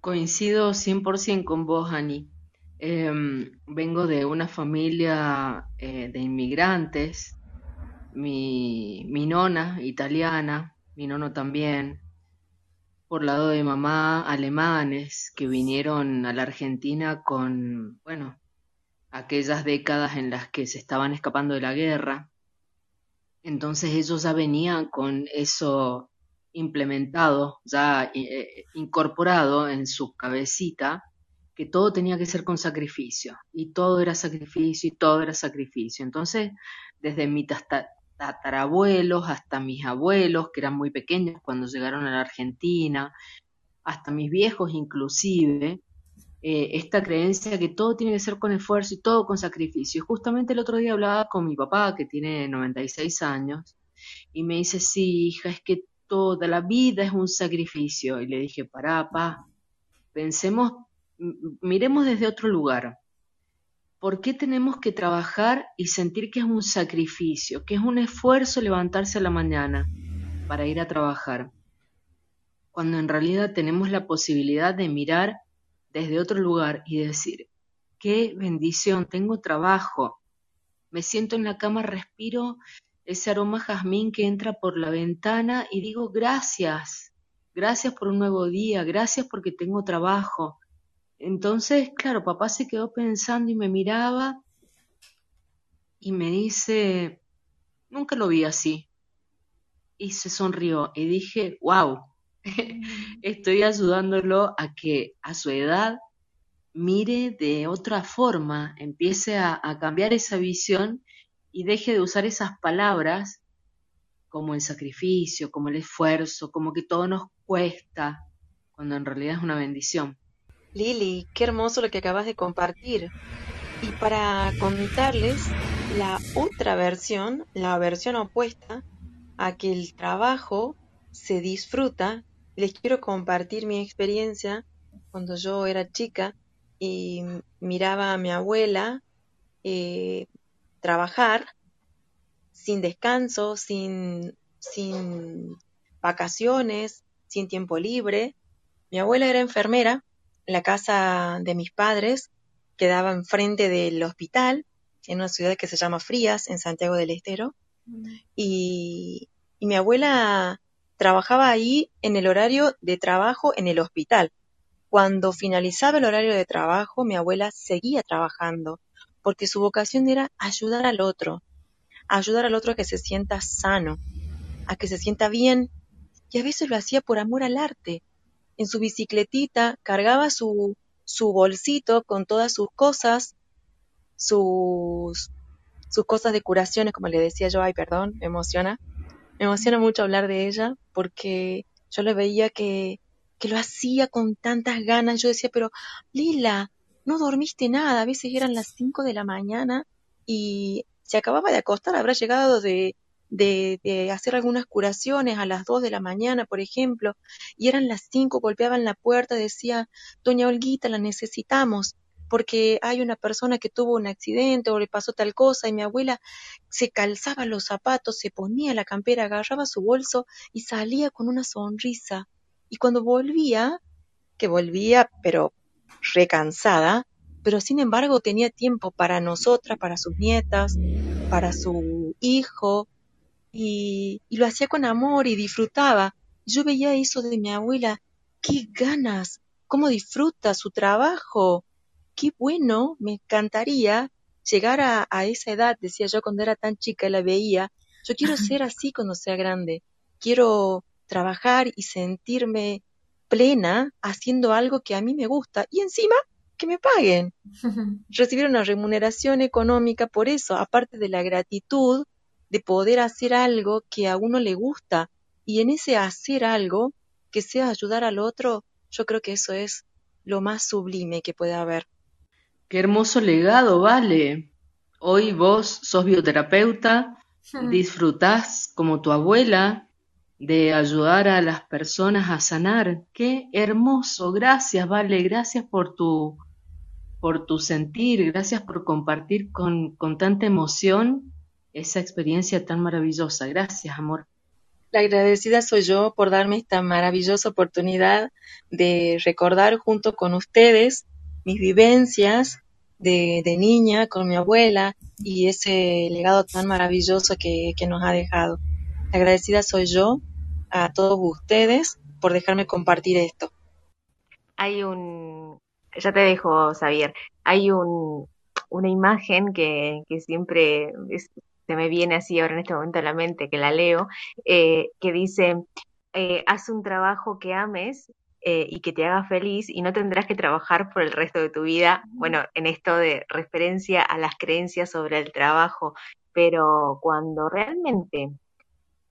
Coincido 100% con vos, Ani. Eh, vengo de una familia eh, de inmigrantes, mi, mi, nona italiana, mi nono también, por lado de mamá alemanes que vinieron a la Argentina con, bueno, aquellas décadas en las que se estaban escapando de la guerra. Entonces ellos ya venían con eso implementado, ya eh, incorporado en su cabecita, que todo tenía que ser con sacrificio, y todo era sacrificio, y todo era sacrificio. Entonces, desde mis tatarabuelos hasta mis abuelos, que eran muy pequeños cuando llegaron a la Argentina, hasta mis viejos inclusive, eh, esta creencia que todo tiene que ser con esfuerzo y todo con sacrificio. Justamente el otro día hablaba con mi papá, que tiene 96 años, y me dice, sí, hija, es que toda la vida es un sacrificio. Y le dije, pará, pa, pensemos, miremos desde otro lugar. ¿Por qué tenemos que trabajar y sentir que es un sacrificio, que es un esfuerzo levantarse a la mañana para ir a trabajar? Cuando en realidad tenemos la posibilidad de mirar desde otro lugar y decir, qué bendición, tengo trabajo, me siento en la cama, respiro ese aroma jazmín que entra por la ventana y digo gracias, gracias por un nuevo día, gracias porque tengo trabajo. Entonces, claro, papá se quedó pensando y me miraba y me dice, nunca lo vi así. Y se sonrió y dije, wow, [laughs] estoy ayudándolo a que a su edad mire de otra forma, empiece a, cambiar esa visión y deje de usar esas palabras como el sacrificio, como el esfuerzo, como que todo nos cuesta, cuando en realidad es una bendición. Lili, qué hermoso lo que acabas de compartir. Y para contarles la otra versión, la versión opuesta a que el trabajo se disfruta, les quiero compartir mi experiencia cuando yo era chica y miraba a mi abuela eh, trabajar sin descanso, sin, sin vacaciones, sin tiempo libre. Mi abuela era enfermera, la casa de mis padres quedaba enfrente del hospital, en una ciudad que se llama Frías, en Santiago del Estero, y, y mi abuela trabajaba ahí en el horario de trabajo en el hospital. Cuando finalizaba el horario de trabajo, mi abuela seguía trabajando porque su vocación era ayudar al otro, ayudar al otro a que se sienta sano, a que se sienta bien, y a veces lo hacía por amor al arte. En su bicicletita cargaba su, su bolsito con todas sus cosas, sus, sus cosas de curaciones, como le decía yo, ay, perdón, me emociona. Me emociona mucho hablar de ella porque yo le veía que, que lo hacía con tantas ganas. Yo decía, pero Lila, no dormiste nada, a veces eran las 5 de la mañana y se acababa de acostar, habrá llegado de, de, de, hacer algunas curaciones a las 2 de la mañana, por ejemplo, y eran las 5, golpeaban la puerta, decía, Doña Olguita, la necesitamos, porque hay una persona que tuvo un accidente o le pasó tal cosa, y mi abuela se calzaba los zapatos, se ponía la campera, agarraba su bolso y salía con una sonrisa. Y cuando volvía, que volvía, pero recansada, pero sin embargo tenía tiempo para nosotras, para sus nietas, para su hijo, y, y, lo hacía con amor y disfrutaba. Yo veía eso de mi abuela, qué ganas cómo disfruta su trabajo. Qué bueno, me encantaría llegar a, a esa edad, decía yo cuando era tan chica y la veía. Yo quiero ser así cuando sea grande. Quiero trabajar y sentirme plena haciendo algo que a mí me gusta y encima que me paguen. [laughs] Recibir una remuneración económica por eso, aparte de la gratitud de poder hacer algo que a uno le gusta y en ese hacer algo que sea ayudar al otro, yo creo que eso es lo más sublime que puede haber. Qué hermoso legado, vale. Hoy vos sos bioterapeuta, disfrutás como tu abuela de ayudar a las personas a sanar. Qué hermoso. Gracias, vale. Gracias por tu por tu sentir, gracias por compartir con, con tanta emoción esa experiencia tan maravillosa. Gracias, amor. La agradecida soy yo por darme esta maravillosa oportunidad de recordar junto con ustedes mis vivencias de, de niña con mi abuela y ese legado tan maravilloso que, que nos ha dejado. La agradecida soy yo a todos ustedes por dejarme compartir esto. Hay un, ya te dejo, Xavier, hay un, una imagen que, que siempre es- se me viene así ahora en este momento a la mente, que la leo, eh, que dice, eh, haz un trabajo que ames eh, y que te haga feliz y no tendrás que trabajar por el resto de tu vida. Bueno, en esto de referencia a las creencias sobre el trabajo, pero cuando realmente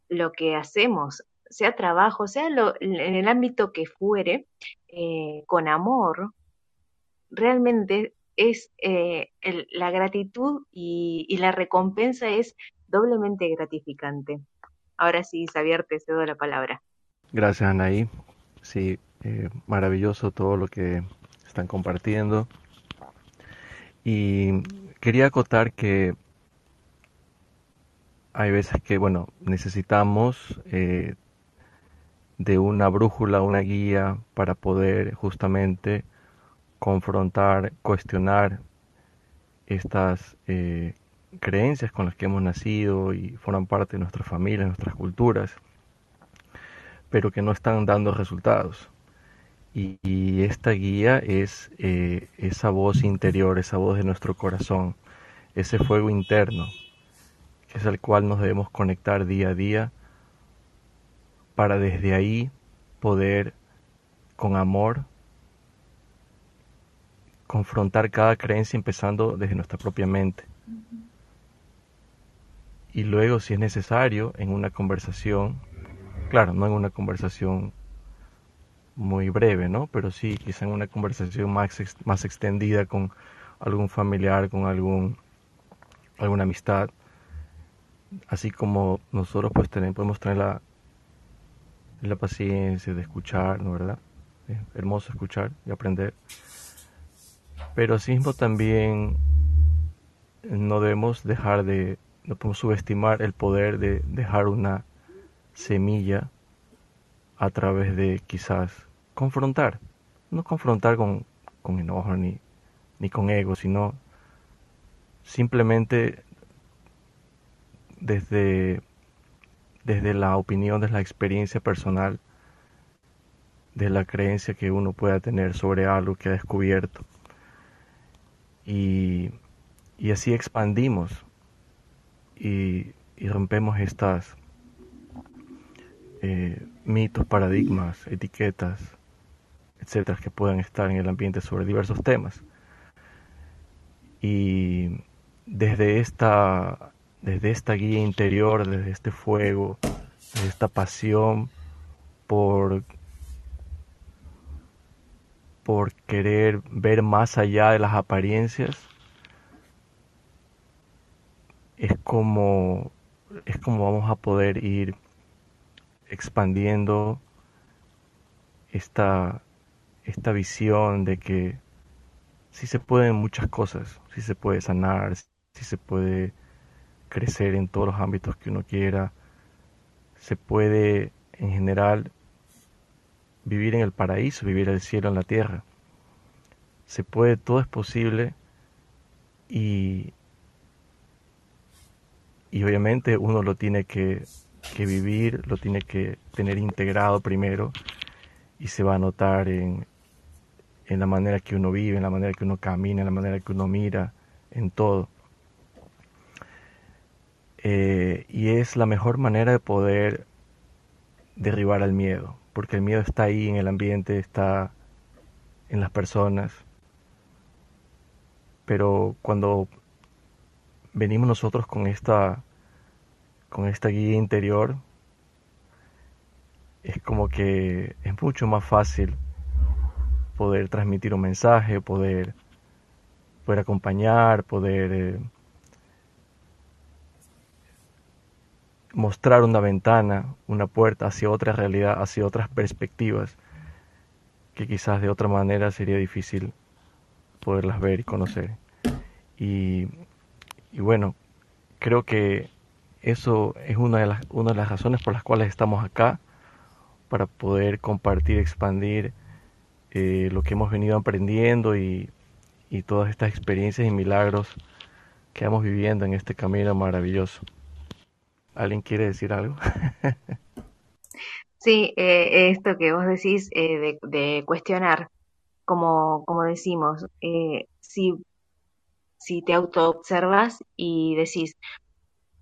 lo que hacemos, sea trabajo, sea lo- en el ámbito que fuere, con amor, realmente es eh, el- la gratitud y, y la recompensa es doblemente gratificante. Ahora sí, Xavier, te cedo la palabra. Gracias, Anaí. Sí, eh, maravilloso todo lo que están compartiendo. Y quería acotar que hay veces que, bueno, necesitamos eh, de una brújula, una guía para poder justamente confrontar, cuestionar estas eh, creencias con las que hemos nacido y forman parte de nuestras familias, nuestras culturas, pero que no están dando resultados. Y, esta guía es eh, esa voz interior, esa voz de nuestro corazón, ese fuego interno, que es al cual nos debemos conectar día a día para desde ahí poder con amor confrontar cada creencia empezando desde nuestra propia mente. Y luego, si es necesario, en una conversación, claro, no en una conversación muy breve, ¿no? Pero sí, quizá en una conversación más, ex- más extendida con algún familiar, con algún, alguna amistad, así como nosotros pues tener- podemos tener la, la paciencia de escuchar, ¿no verdad? Es hermoso escuchar y aprender. Pero asimismo también no debemos dejar de, no podemos subestimar el poder de dejar una semilla a través de quizás confrontar. No confrontar con, con enojo ni, ni con ego, sino simplemente desde, desde la opinión, desde la experiencia personal, de la creencia que uno pueda tener sobre algo que ha descubierto. Y, y así expandimos y, y rompemos estas eh, mitos, paradigmas, etiquetas, etcétera, que puedan estar en el ambiente sobre diversos temas. Y desde esta, desde esta guía interior, desde este fuego, desde esta pasión por, por querer ver más allá de las apariencias, es como, es como vamos a poder ir expandiendo esta, esta visión de que sí se pueden muchas cosas, sí se puede sanar, sí se puede crecer en todos los ámbitos que uno quiera, se puede en general vivir en el paraíso, vivir el cielo en la tierra. Se puede, todo es posible y, y obviamente uno lo tiene que, que vivir, lo tiene que tener integrado primero y se va a notar en, en la manera que uno vive, en la manera que uno camina, en la manera que uno mira, en todo. Eh, y es la mejor manera de poder derribar al miedo, porque el miedo está ahí en el ambiente, está en las personas. Pero cuando venimos nosotros con esta con esta guía interior es como que es mucho más fácil poder transmitir un mensaje, poder poder acompañar, poder eh, mostrar una ventana, una puerta hacia otra realidad, hacia otras perspectivas que quizás de otra manera sería difícil poderlas ver y conocer. Y, bueno, creo que eso es una de, las, una de las razones por las cuales estamos acá, para poder compartir, expandir eh, lo que hemos venido aprendiendo y, y todas estas experiencias y milagros que vamos viviendo en este camino maravilloso. ¿Alguien quiere decir algo? [laughs] Sí, eh, esto que vos decís eh, de, cuestionar, como, como decimos, eh, si, si te autoobservas y decís,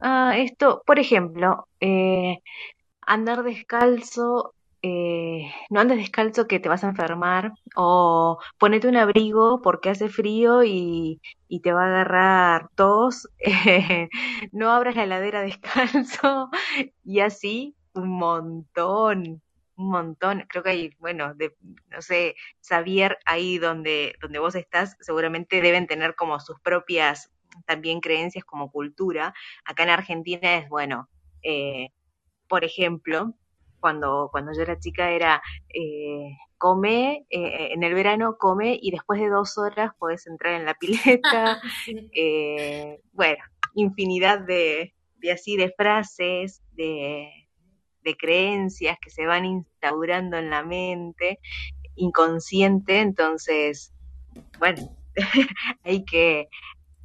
ah, esto, por ejemplo, eh, andar descalzo, eh, no andes descalzo que te vas a enfermar, o ponete un abrigo porque hace frío y, y te va a agarrar tos, eh, [laughs] no abras la heladera descalzo, [laughs] y así un montón, un montón. Creo que hay, bueno, de, no sé, Xavier, ahí donde, donde vos estás, seguramente deben tener como sus propias también creencias como cultura. Acá en Argentina es, bueno, eh, por ejemplo, cuando, cuando yo era chica era eh, come, eh, en el verano come y después de dos horas podés entrar en la pileta. [laughs] Eh, bueno, infinidad de, de así de frases, de, de creencias que se van instaurando en la mente inconsciente, entonces, bueno, [laughs] hay que,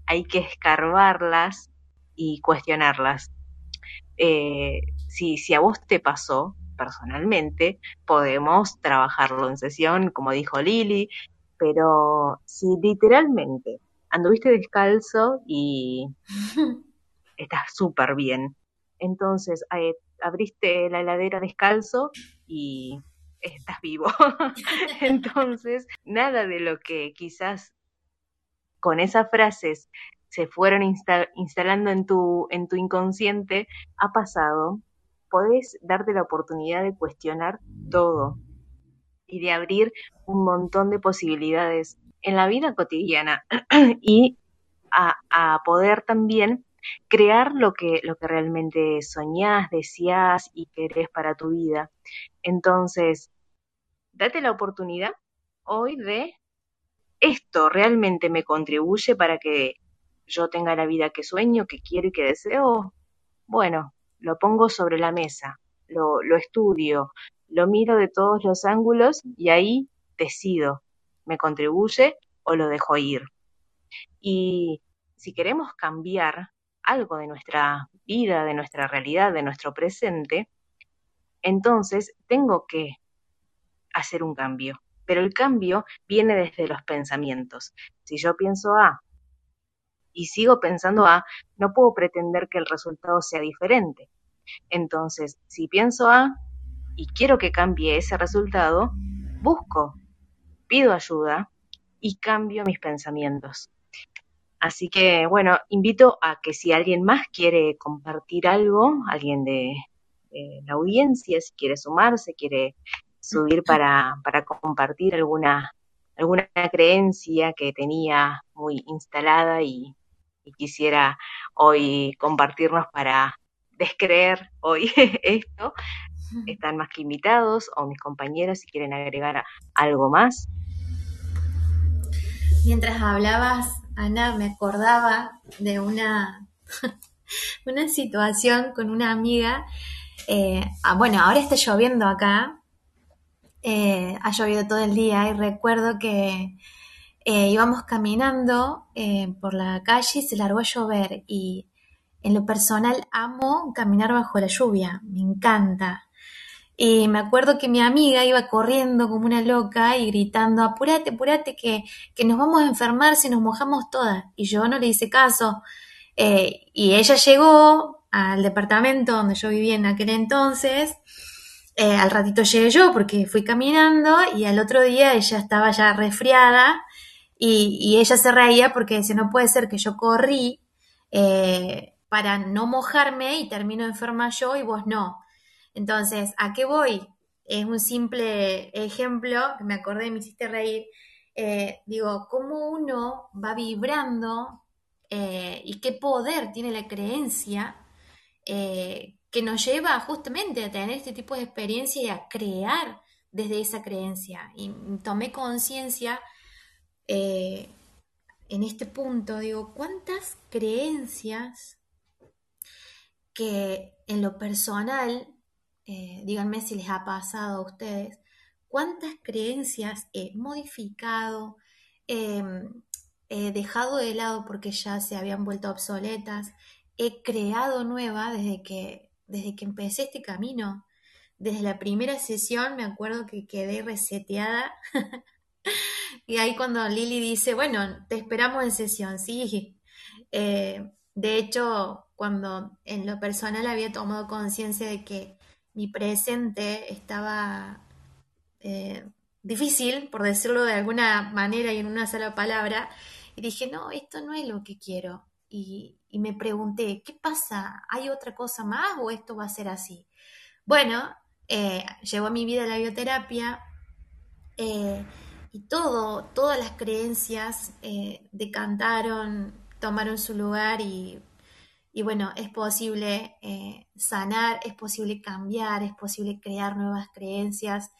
hay que escarbarlas y cuestionarlas. Eh, si, si a vos te pasó personalmente, podemos trabajarlo en sesión, como dijo Lili, pero si literalmente anduviste descalzo y [laughs] estás súper bien, entonces eh, abriste la heladera descalzo y estás vivo. [laughs] entonces, nada de lo que quizás con esas frases se fueron insta instalando en tu, en tu inconsciente ha pasado, podés darte la oportunidad de cuestionar todo y de abrir un montón de posibilidades en la vida cotidiana [clears throat] y a, poder también crear lo que, lo que realmente soñás, deseás y querés para tu vida. Entonces, date la oportunidad hoy de esto realmente me contribuye para que yo tenga la vida que sueño, que quiero y que deseo. Bueno, lo pongo sobre la mesa, lo, lo estudio, lo miro de todos los ángulos y ahí decido, ¿me contribuye o lo dejo ir? Y si queremos cambiar algo de nuestra vida, de nuestra realidad, de nuestro presente, entonces tengo que hacer un cambio. Pero el cambio viene desde los pensamientos. Si yo pienso A y sigo pensando A, no puedo pretender que el resultado sea diferente. Entonces, si pienso A y quiero que cambie ese resultado, busco, pido ayuda y cambio mis pensamientos. Así que, bueno, invito a que si alguien más quiere compartir algo, alguien de, de la audiencia, si quiere sumarse, quiere subir para, para compartir alguna, alguna creencia que tenía muy instalada y, y quisiera hoy compartirnos para descreer hoy [laughs] esto, están más que invitados o mis compañeros si quieren agregar algo más. Mientras hablabas, Ana, me acordaba de una, [laughs] una situación con una amiga. Eh, ah, bueno, ahora está lloviendo acá. eh, ha llovido todo el día y recuerdo que eh, íbamos caminando eh, por la calle y se largó a llover y en lo personal amo caminar bajo la lluvia, me encanta. Y me acuerdo que mi amiga iba corriendo como una loca y gritando, apúrate, apúrate, que, que nos vamos a enfermar si nos mojamos todas. Y yo no le hice caso. Eh, y ella llegó al departamento donde yo vivía en aquel entonces. Al ratito llegué yo porque fui caminando y al otro día ella estaba ya resfriada y, ella se reía porque decía, no puede ser que yo corrí eh, para no mojarme y termino enferma yo y vos no. Entonces, ¿a qué voy? Es un simple ejemplo, que me acordé me hiciste reír. Eh, digo, cómo uno va vibrando eh, y qué poder tiene la creencia que nos lleva justamente a tener este tipo de experiencia y a crear desde esa creencia. Y tomé conciencia eh, en este punto, digo, ¿cuántas creencias que en lo personal, eh, díganme si les ha pasado a ustedes, cuántas creencias he modificado, eh, he dejado de lado porque ya se habían vuelto obsoletas, he creado nueva desde que, desde que empecé este camino. Desde la primera sesión me acuerdo que quedé reseteada. [laughs] y ahí cuando Lili dice, bueno, te esperamos en sesión, sí. Eh, de hecho, cuando en lo personal había tomado conciencia de que mi presente estaba eh, difícil, por decirlo de alguna manera y en una sola palabra, y dije, no, esto no es lo que quiero. Y, me pregunté, ¿qué pasa? ¿Hay otra cosa más o esto va a ser así? Bueno, eh, llegó a mi vida la bioterapia eh, y todo, todas las creencias eh, decantaron, tomaron su lugar y, y bueno, es posible eh, sanar, es posible cambiar, es posible crear nuevas creencias.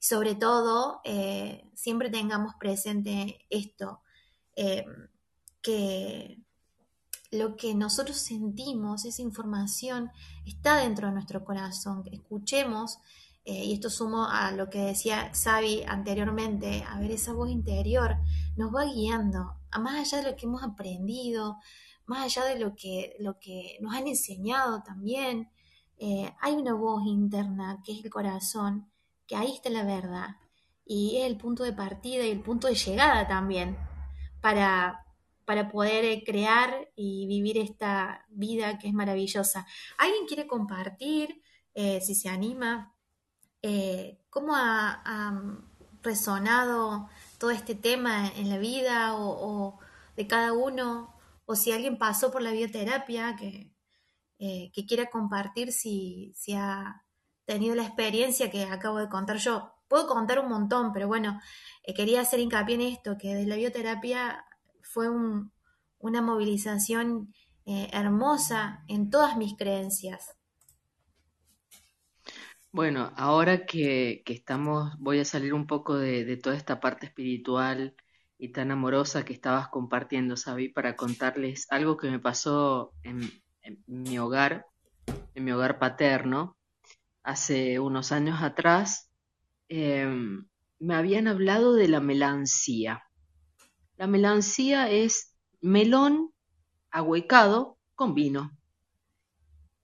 Sobre todo, eh, siempre tengamos presente esto, que lo que nosotros sentimos, esa información, está dentro de nuestro corazón. Escuchemos, eh, y esto sumo a lo que decía Xavi anteriormente, a ver, esa voz interior nos va guiando, más allá de lo que hemos aprendido, más allá de lo que, lo que nos han enseñado también. eh, hay una voz interna que es el corazón, que ahí está la verdad, y es el punto de partida y el punto de llegada también para, para poder eh, crear y vivir esta vida que es maravillosa. ¿Alguien quiere compartir, si se anima, eh, cómo ha, resonado todo este tema en la vida o, de cada uno? O si alguien pasó por la bioterapia, que, eh, que quiera compartir si, si ha tenido la experiencia que acabo de contar yo. Puedo contar un montón, pero bueno, eh, quería hacer hincapié en esto, que desde la bioterapia fue un- una movilización eh, hermosa en todas mis creencias. Bueno, ahora que, estamos, voy a salir un poco de, toda esta parte espiritual y tan amorosa que estabas compartiendo, Sabi, para contarles algo que me pasó en, en mi hogar, en mi hogar paterno, hace unos años atrás. em, me habían hablado de la melancía. La melancía es melón ahuecado con vino.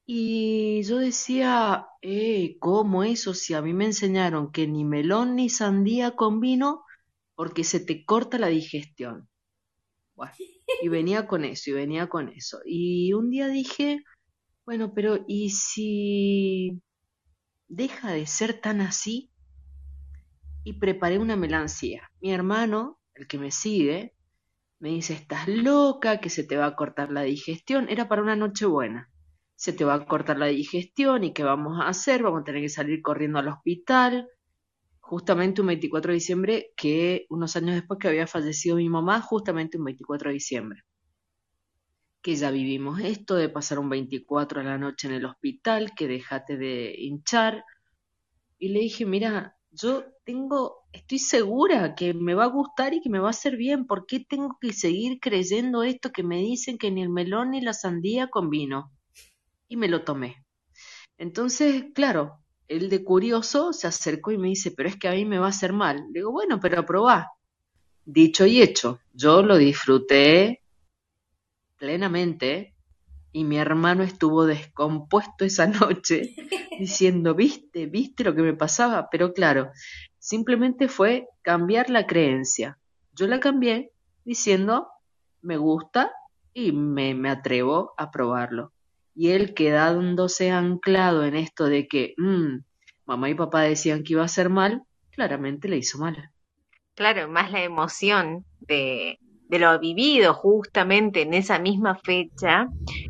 Y yo decía, eh, ¿cómo eso? Si a mí me enseñaron que ni melón ni sandía con vino porque se te corta la digestión. Bueno, y venía con eso, y venía con eso. Y un día dije, bueno, pero ¿y si deja de ser tan así? Y preparé una melancía. Mi hermano, el que me sigue, me dice, estás loca, que se te va a cortar la digestión. Era para una noche buena. Se te va a cortar la digestión y ¿qué vamos a hacer? Vamos a tener que salir corriendo al hospital. Justamente un 24 de diciembre, que unos años después que había fallecido mi mamá, justamente un 24 de diciembre. Que ya vivimos esto de pasar un 24 a la noche en el hospital, que dejate de hinchar. Y le dije, mira, yo tengo, estoy segura que me va a gustar y que me va a hacer bien. ¿Por qué tengo que seguir creyendo esto que me dicen que ni el melón ni la sandía con vino? Y me lo tomé. Entonces, claro, él de curioso se acercó y me dice, pero es que a mí me va a hacer mal. Le digo, bueno, pero probá. Dicho y hecho, yo lo disfruté plenamente y mi hermano estuvo descompuesto esa [laughs] noche diciendo, viste, viste lo que me pasaba, pero claro, simplemente fue cambiar la creencia. Yo la cambié diciendo, me gusta y me, me atrevo a probarlo. Y él quedándose anclado en esto de que mm, mamá y papá decían que iba a ser mal, claramente le hizo mal. Claro, más la emoción de, de lo vivido justamente en esa misma fecha,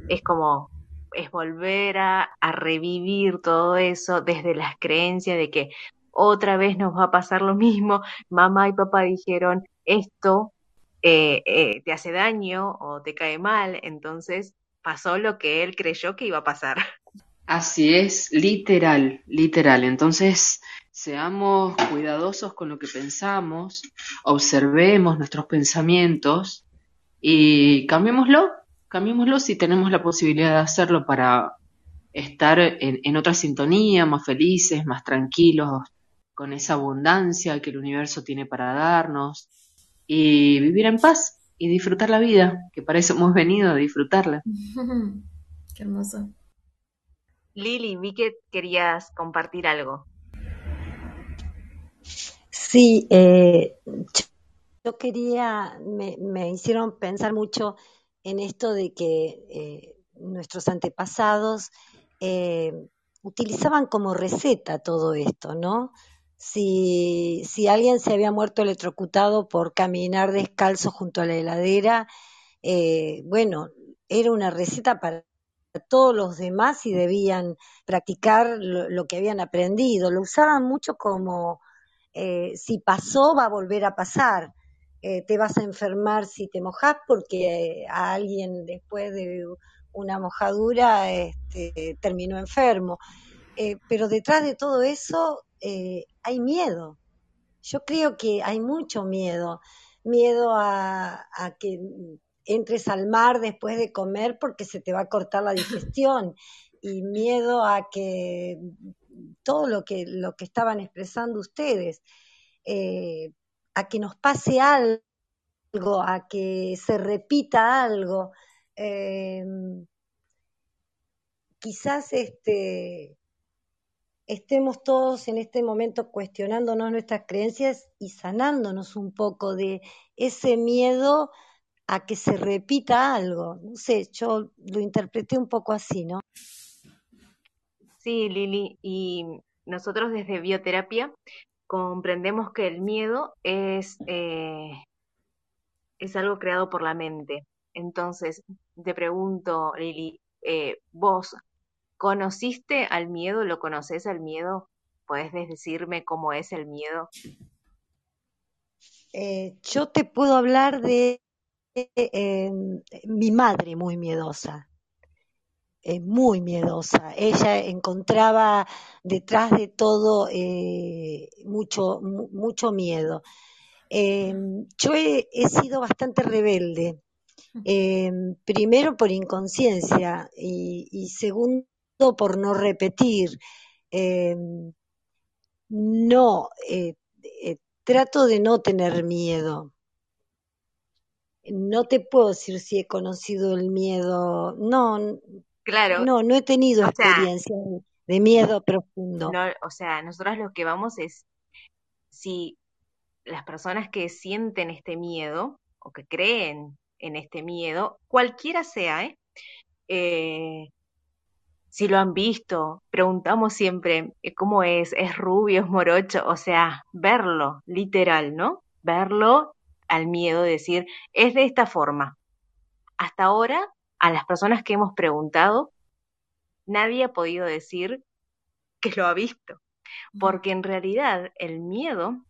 es como, es volver a, a revivir todo eso desde las creencias de que otra vez nos va a pasar lo mismo, mamá y papá dijeron esto eh, eh, te hace daño o te cae mal, entonces pasó lo que él creyó que iba a pasar. [laughs] Así es, literal, literal. Entonces, seamos cuidadosos con lo que pensamos, observemos nuestros pensamientos y cambiémoslo, cambiémoslo si tenemos la posibilidad de hacerlo para estar en, en otra sintonía, más felices, más tranquilos, con esa abundancia que el universo tiene para darnos y vivir en paz y disfrutar la vida, que para eso hemos venido a disfrutarla. [laughs] Qué hermoso. Lili, vi que querías compartir algo. Sí, eh, yo yo quería, me, me hicieron pensar mucho en esto de que eh, nuestros antepasados eh, utilizaban como receta todo esto, ¿no? Si, si alguien se había muerto electrocutado por caminar descalzo junto a la heladera, eh, bueno, era una receta para todos los demás y debían practicar lo, que habían aprendido. Lo usaban mucho como eh, si pasó, va a volver a pasar. Eh, te vas a enfermar si te mojas porque a alguien después de una mojadura este, terminó enfermo. Eh, pero detrás de todo eso eh, hay miedo. Yo creo que hay mucho miedo. Miedo a, que entres al mar después de comer porque se te va a cortar la digestión. Y miedo a que todo lo que, lo que estaban expresando ustedes, eh, a que nos pase algo, a que se repita algo. Eh, quizás este, estemos todos en este momento cuestionándonos nuestras creencias y sanándonos un poco de ese miedo a que se repita algo. No sé, yo lo interpreté un poco así, ¿no? Sí, Lili, y nosotros desde bioterapia comprendemos que el miedo es, eh, es algo creado por la mente. Entonces, te pregunto, Lili, eh, ¿vos conociste al miedo? ¿Lo conoces al miedo? ¿Puedes decirme cómo es el miedo? Eh, yo te puedo hablar de eh, mi madre muy miedosa, eh, muy miedosa. Ella encontraba detrás de todo eh, mucho, mu- mucho miedo. Eh, yo he, he sido bastante rebelde, eh, primero por inconsciencia y, y segundo por no repetir. Eh, no, eh, eh, trato de no tener miedo. No te puedo decir si he conocido el miedo. No, Claro, no, no he tenido o experiencia de de miedo profundo. no, o sea, nosotros lo que vamos es si las personas que sienten este miedo o que creen en este miedo, cualquiera sea, ¿eh? Eh, si lo han visto, preguntamos siempre eh, cómo es, es rubio, es morocho, o sea, verlo, literal, ¿no? Verlo al miedo, decir, es de esta forma. Hasta ahora, a las personas que hemos preguntado, nadie ha podido decir que lo ha visto, porque en realidad el miedo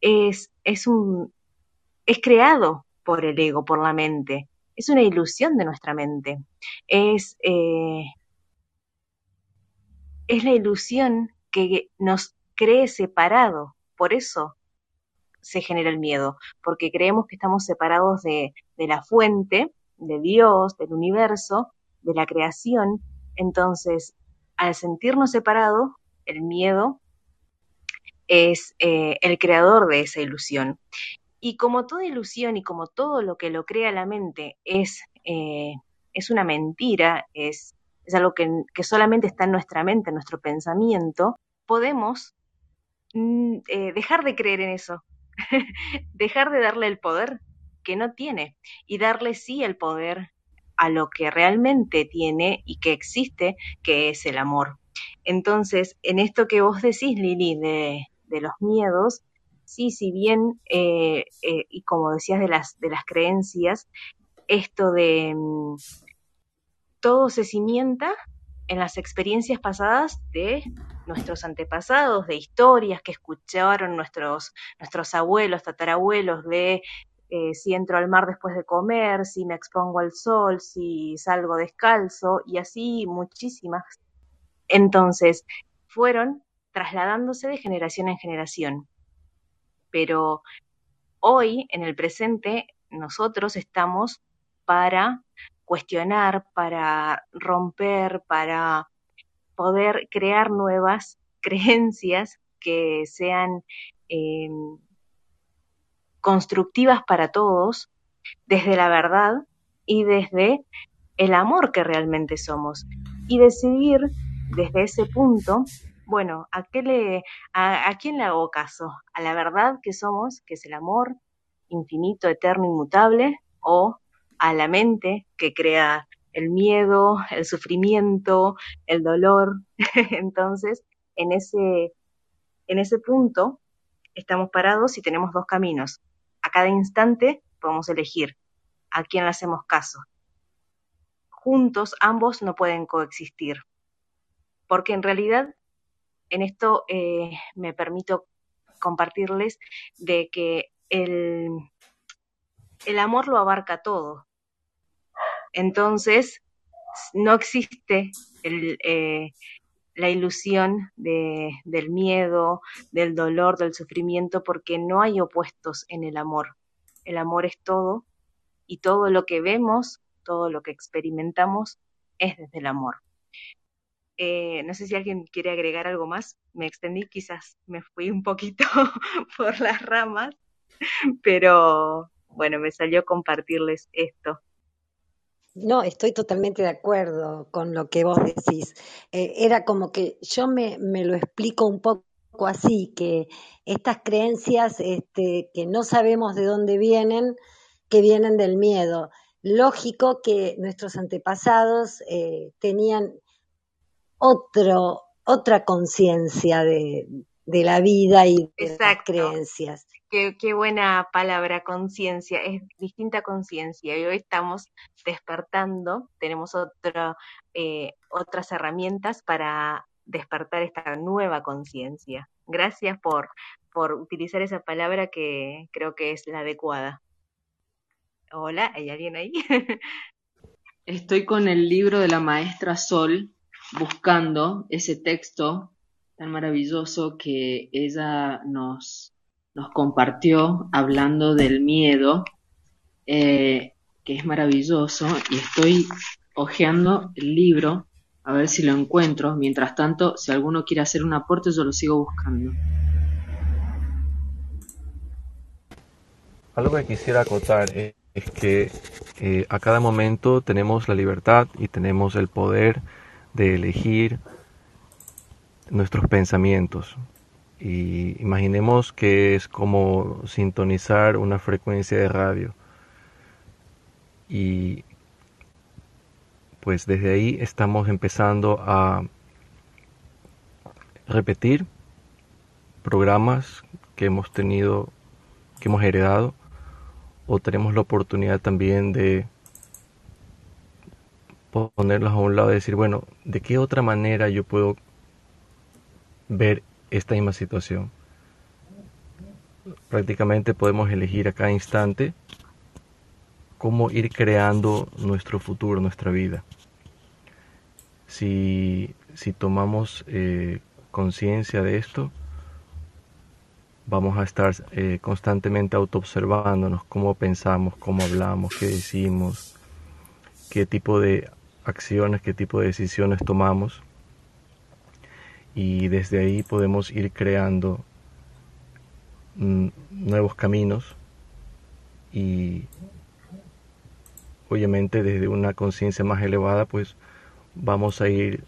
es, es un, es creado por el ego, por la mente. Es una ilusión de nuestra mente. Es, eh, es la ilusión que nos cree separado. Por eso se genera el miedo, porque creemos que estamos separados de, de la fuente, de Dios, del universo, de la creación. Entonces, al sentirnos separados, el miedo es eh, el creador de esa ilusión. Y como toda ilusión y como todo lo que lo crea la mente es, eh, es una mentira, es, es algo que, que solamente está en nuestra mente, en nuestro pensamiento, podemos mm, eh, dejar de creer en eso, [laughs] dejar de darle el poder que no tiene y darle sí el poder a lo que realmente tiene y que existe, que es el amor. Entonces, en esto que vos decís, Lili, de, los miedos, sí, si bien, eh, eh, y como decías de las, de las creencias, esto de mm, todo se cimienta en las experiencias pasadas de nuestros antepasados, de historias que escucharon nuestros, nuestros abuelos, tatarabuelos, de eh, si entro al mar después de comer, si me expongo al sol, si salgo descalzo, y así muchísimas. Entonces, fueron trasladándose de generación en generación. Pero hoy, en el presente, nosotros estamos para cuestionar, para romper, para poder crear nuevas [laughs] creencias que sean eh, constructivas para todos, desde la verdad y desde el amor que realmente somos. Y decidir desde ese punto, bueno, ¿a, qué le, a, a quién le hago caso? ¿A la verdad que somos, que es el amor infinito, eterno, inmutable? ¿O a la mente que crea el miedo, el sufrimiento, el dolor? [laughs] Entonces, en ese, en ese punto estamos parados y tenemos dos caminos. A cada instante podemos elegir a quién le hacemos caso. Juntos ambos no pueden coexistir, porque en realidad en esto eh, me permito compartirles de que el, el amor lo abarca todo. Entonces, no existe eh, la ilusión de, del miedo, del dolor, del sufrimiento, porque no hay opuestos en el amor. El amor es todo y todo lo que vemos, todo lo que experimentamos es desde el amor. Eh, no sé si alguien quiere agregar algo más. Me extendí, quizás me fui un poquito [laughs] por las ramas, pero bueno, me salió compartirles esto. No, estoy totalmente de acuerdo con lo que vos decís. Eh, era como que yo me, me, lo explico un poco así, que estas creencias este, que no sabemos de dónde vienen, que vienen del miedo. Lógico que nuestros antepasados eh, tenían otro, otra conciencia de, de, la vida y de Exacto. las creencias. Qué, qué buena palabra, conciencia, es distinta conciencia y hoy estamos despertando, tenemos otra, eh, otras herramientas para despertar esta nueva conciencia. Gracias por, por utilizar esa palabra que creo que es la adecuada. Hola, ¿hay alguien ahí? [laughs] Estoy con el libro de la maestra Sol, buscando ese texto tan maravilloso que ella nos, nos compartió hablando del miedo, eh, que es maravilloso, y estoy hojeando el libro a ver si lo encuentro. Mientras tanto, si alguno quiere hacer un aporte, yo lo sigo buscando. Algo que quisiera acotar es, que eh, a cada momento tenemos la libertad y tenemos el poder de elegir nuestros pensamientos. Y imaginemos que es como sintonizar una frecuencia de radio. Y pues desde ahí estamos empezando a repetir programas que hemos tenido, que hemos heredado, o tenemos la oportunidad también de ponerlos a un lado y decir, bueno, ¿de qué otra manera yo puedo ver esta misma situación? Prácticamente podemos elegir a cada instante cómo ir creando nuestro futuro, nuestra vida. Si, si tomamos eh, conciencia de esto, vamos a estar eh, constantemente autoobservándonos, cómo pensamos, cómo hablamos, qué decimos, qué tipo de acciones, qué tipo de decisiones tomamos. Y desde ahí podemos ir creando nuevos caminos y obviamente desde una conciencia más elevada, pues vamos a ir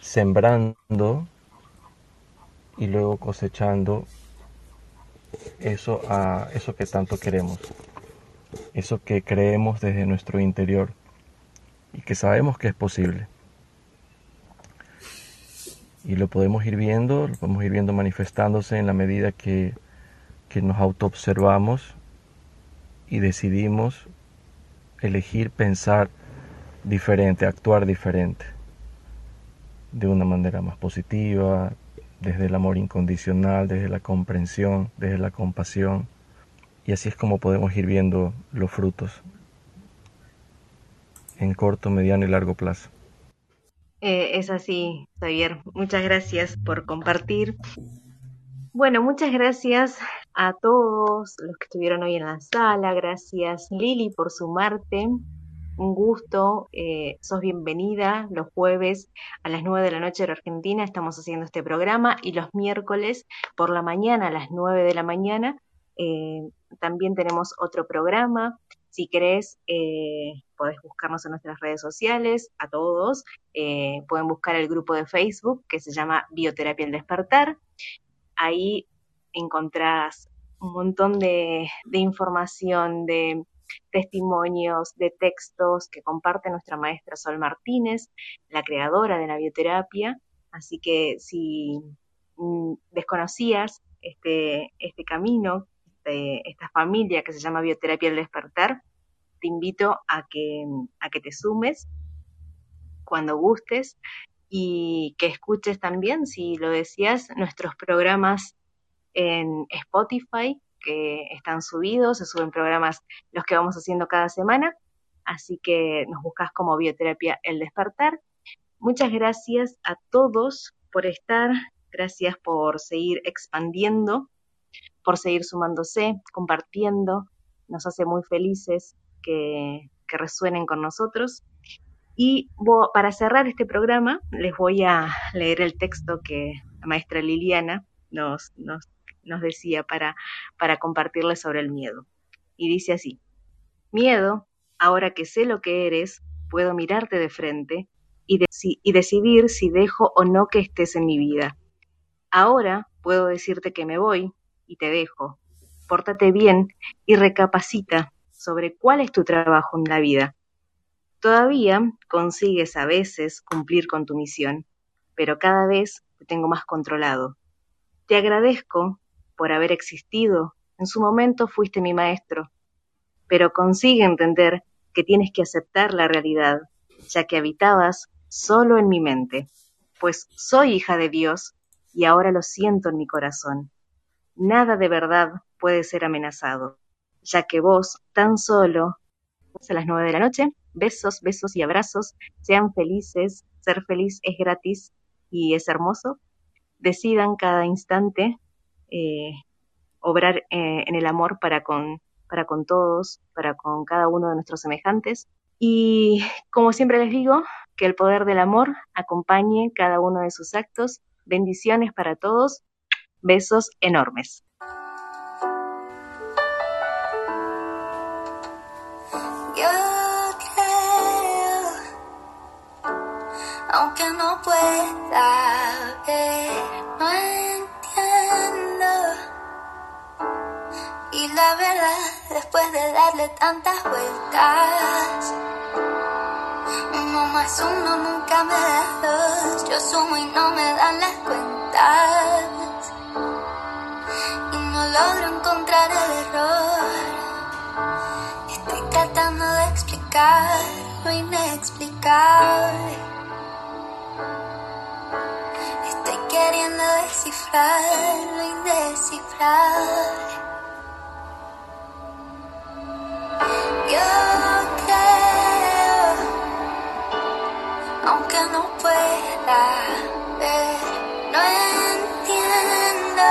sembrando y luego cosechando eso a eso que tanto queremos, eso que creemos desde nuestro interior y que sabemos que es posible. Y lo podemos ir viendo, lo podemos ir viendo manifestándose en la medida que, que nos autoobservamos y decidimos elegir pensar diferente, actuar diferente, de una manera más positiva, desde el amor incondicional, desde la comprensión, desde la compasión. Y así es como podemos ir viendo los frutos en corto, mediano y largo plazo. Eh, es así, Xavier. Muchas gracias por compartir. Bueno, muchas gracias a todos los que estuvieron hoy en la sala. Gracias, Lili, por sumarte. Un gusto. Eh, sos bienvenida los jueves a las 9 de la noche de Argentina. Estamos haciendo este programa y los miércoles por la mañana a las 9 de la mañana eh, también tenemos otro programa. Si querés, eh, podés buscarnos en nuestras redes sociales, a todos. Eh, pueden buscar el grupo de Facebook que se llama Bioterapia El Despertar. Ahí encontrás un montón de, información, de testimonios, de textos que comparte nuestra maestra Sol Martínez, la creadora de la bioterapia. Así que si mm, desconocías este, este camino, este, esta familia que se llama Bioterapia El Despertar, te invito a que, a que te sumes cuando gustes y que escuches también, si lo decías, nuestros programas en Spotify que están subidos, se suben programas los que vamos haciendo cada semana, así que nos buscas como Bioterapia El Despertar. Muchas gracias a todos por estar, gracias por seguir expandiendo, por seguir sumándose, compartiendo, nos hace muy felices que, resuenen con nosotros. Y para cerrar este programa, les voy a leer el texto que la maestra Liliana nos, nos, decía para, para compartirles sobre el miedo. Y dice así, miedo, ahora que sé lo que eres, puedo mirarte de frente y, deci- y decidir si dejo o no que estés en mi vida. Ahora puedo decirte que me voy y te dejo. Pórtate bien y recapacita sobre cuál es tu trabajo en la vida. Todavía consigues a veces cumplir con tu misión, pero cada vez te tengo más controlado. Te agradezco por haber existido. En su momento fuiste mi maestro, pero consigue entender que tienes que aceptar la realidad, ya que habitabas solo en mi mente, pues soy hija de Dios y ahora lo siento en mi corazón. Nada de verdad puede ser amenazado, ya que vos tan solo a las nueve de la noche. Besos, besos y abrazos. Sean felices. Ser feliz es gratis y es hermoso. Decidan cada instante eh, obrar eh, en el amor para con, para con todos, para con cada uno de nuestros semejantes. Y como siempre les digo, que el poder del amor acompañe cada uno de sus actos. Bendiciones para todos. Besos enormes. Aunque no pueda ver, no entiendo. Y la verdad, después de darle tantas vueltas, uno más uno nunca me da dos. Yo sumo y no me dan las cuentas. Y no logro encontrar el error. Estoy tratando de explicar lo inexplicable. Queriendo descifrar lo indescifrable. Yo creo, aunque no pueda ver, no entiendo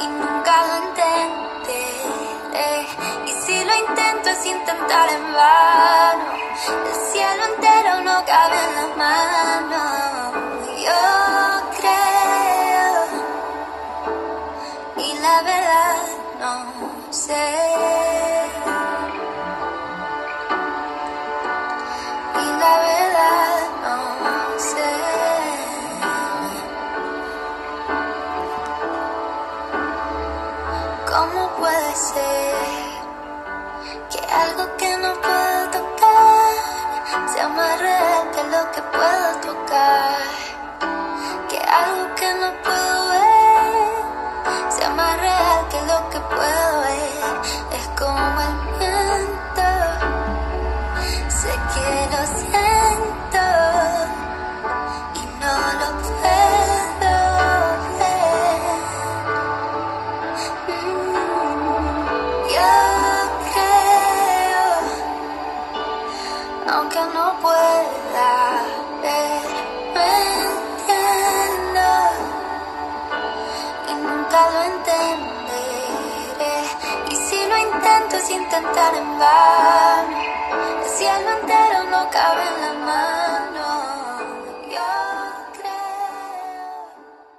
y nunca lo entenderé. Y si lo intento es intentar en vano. El cielo entero no cabe en las manos. Yo creo y la verdad no sé y la verdad no sé. ¿Cómo puede ser que algo que no puedo tocar sea más real que lo que puedo tocar? could blow away. intentar en vano. El cielo entero no cabe en la mano.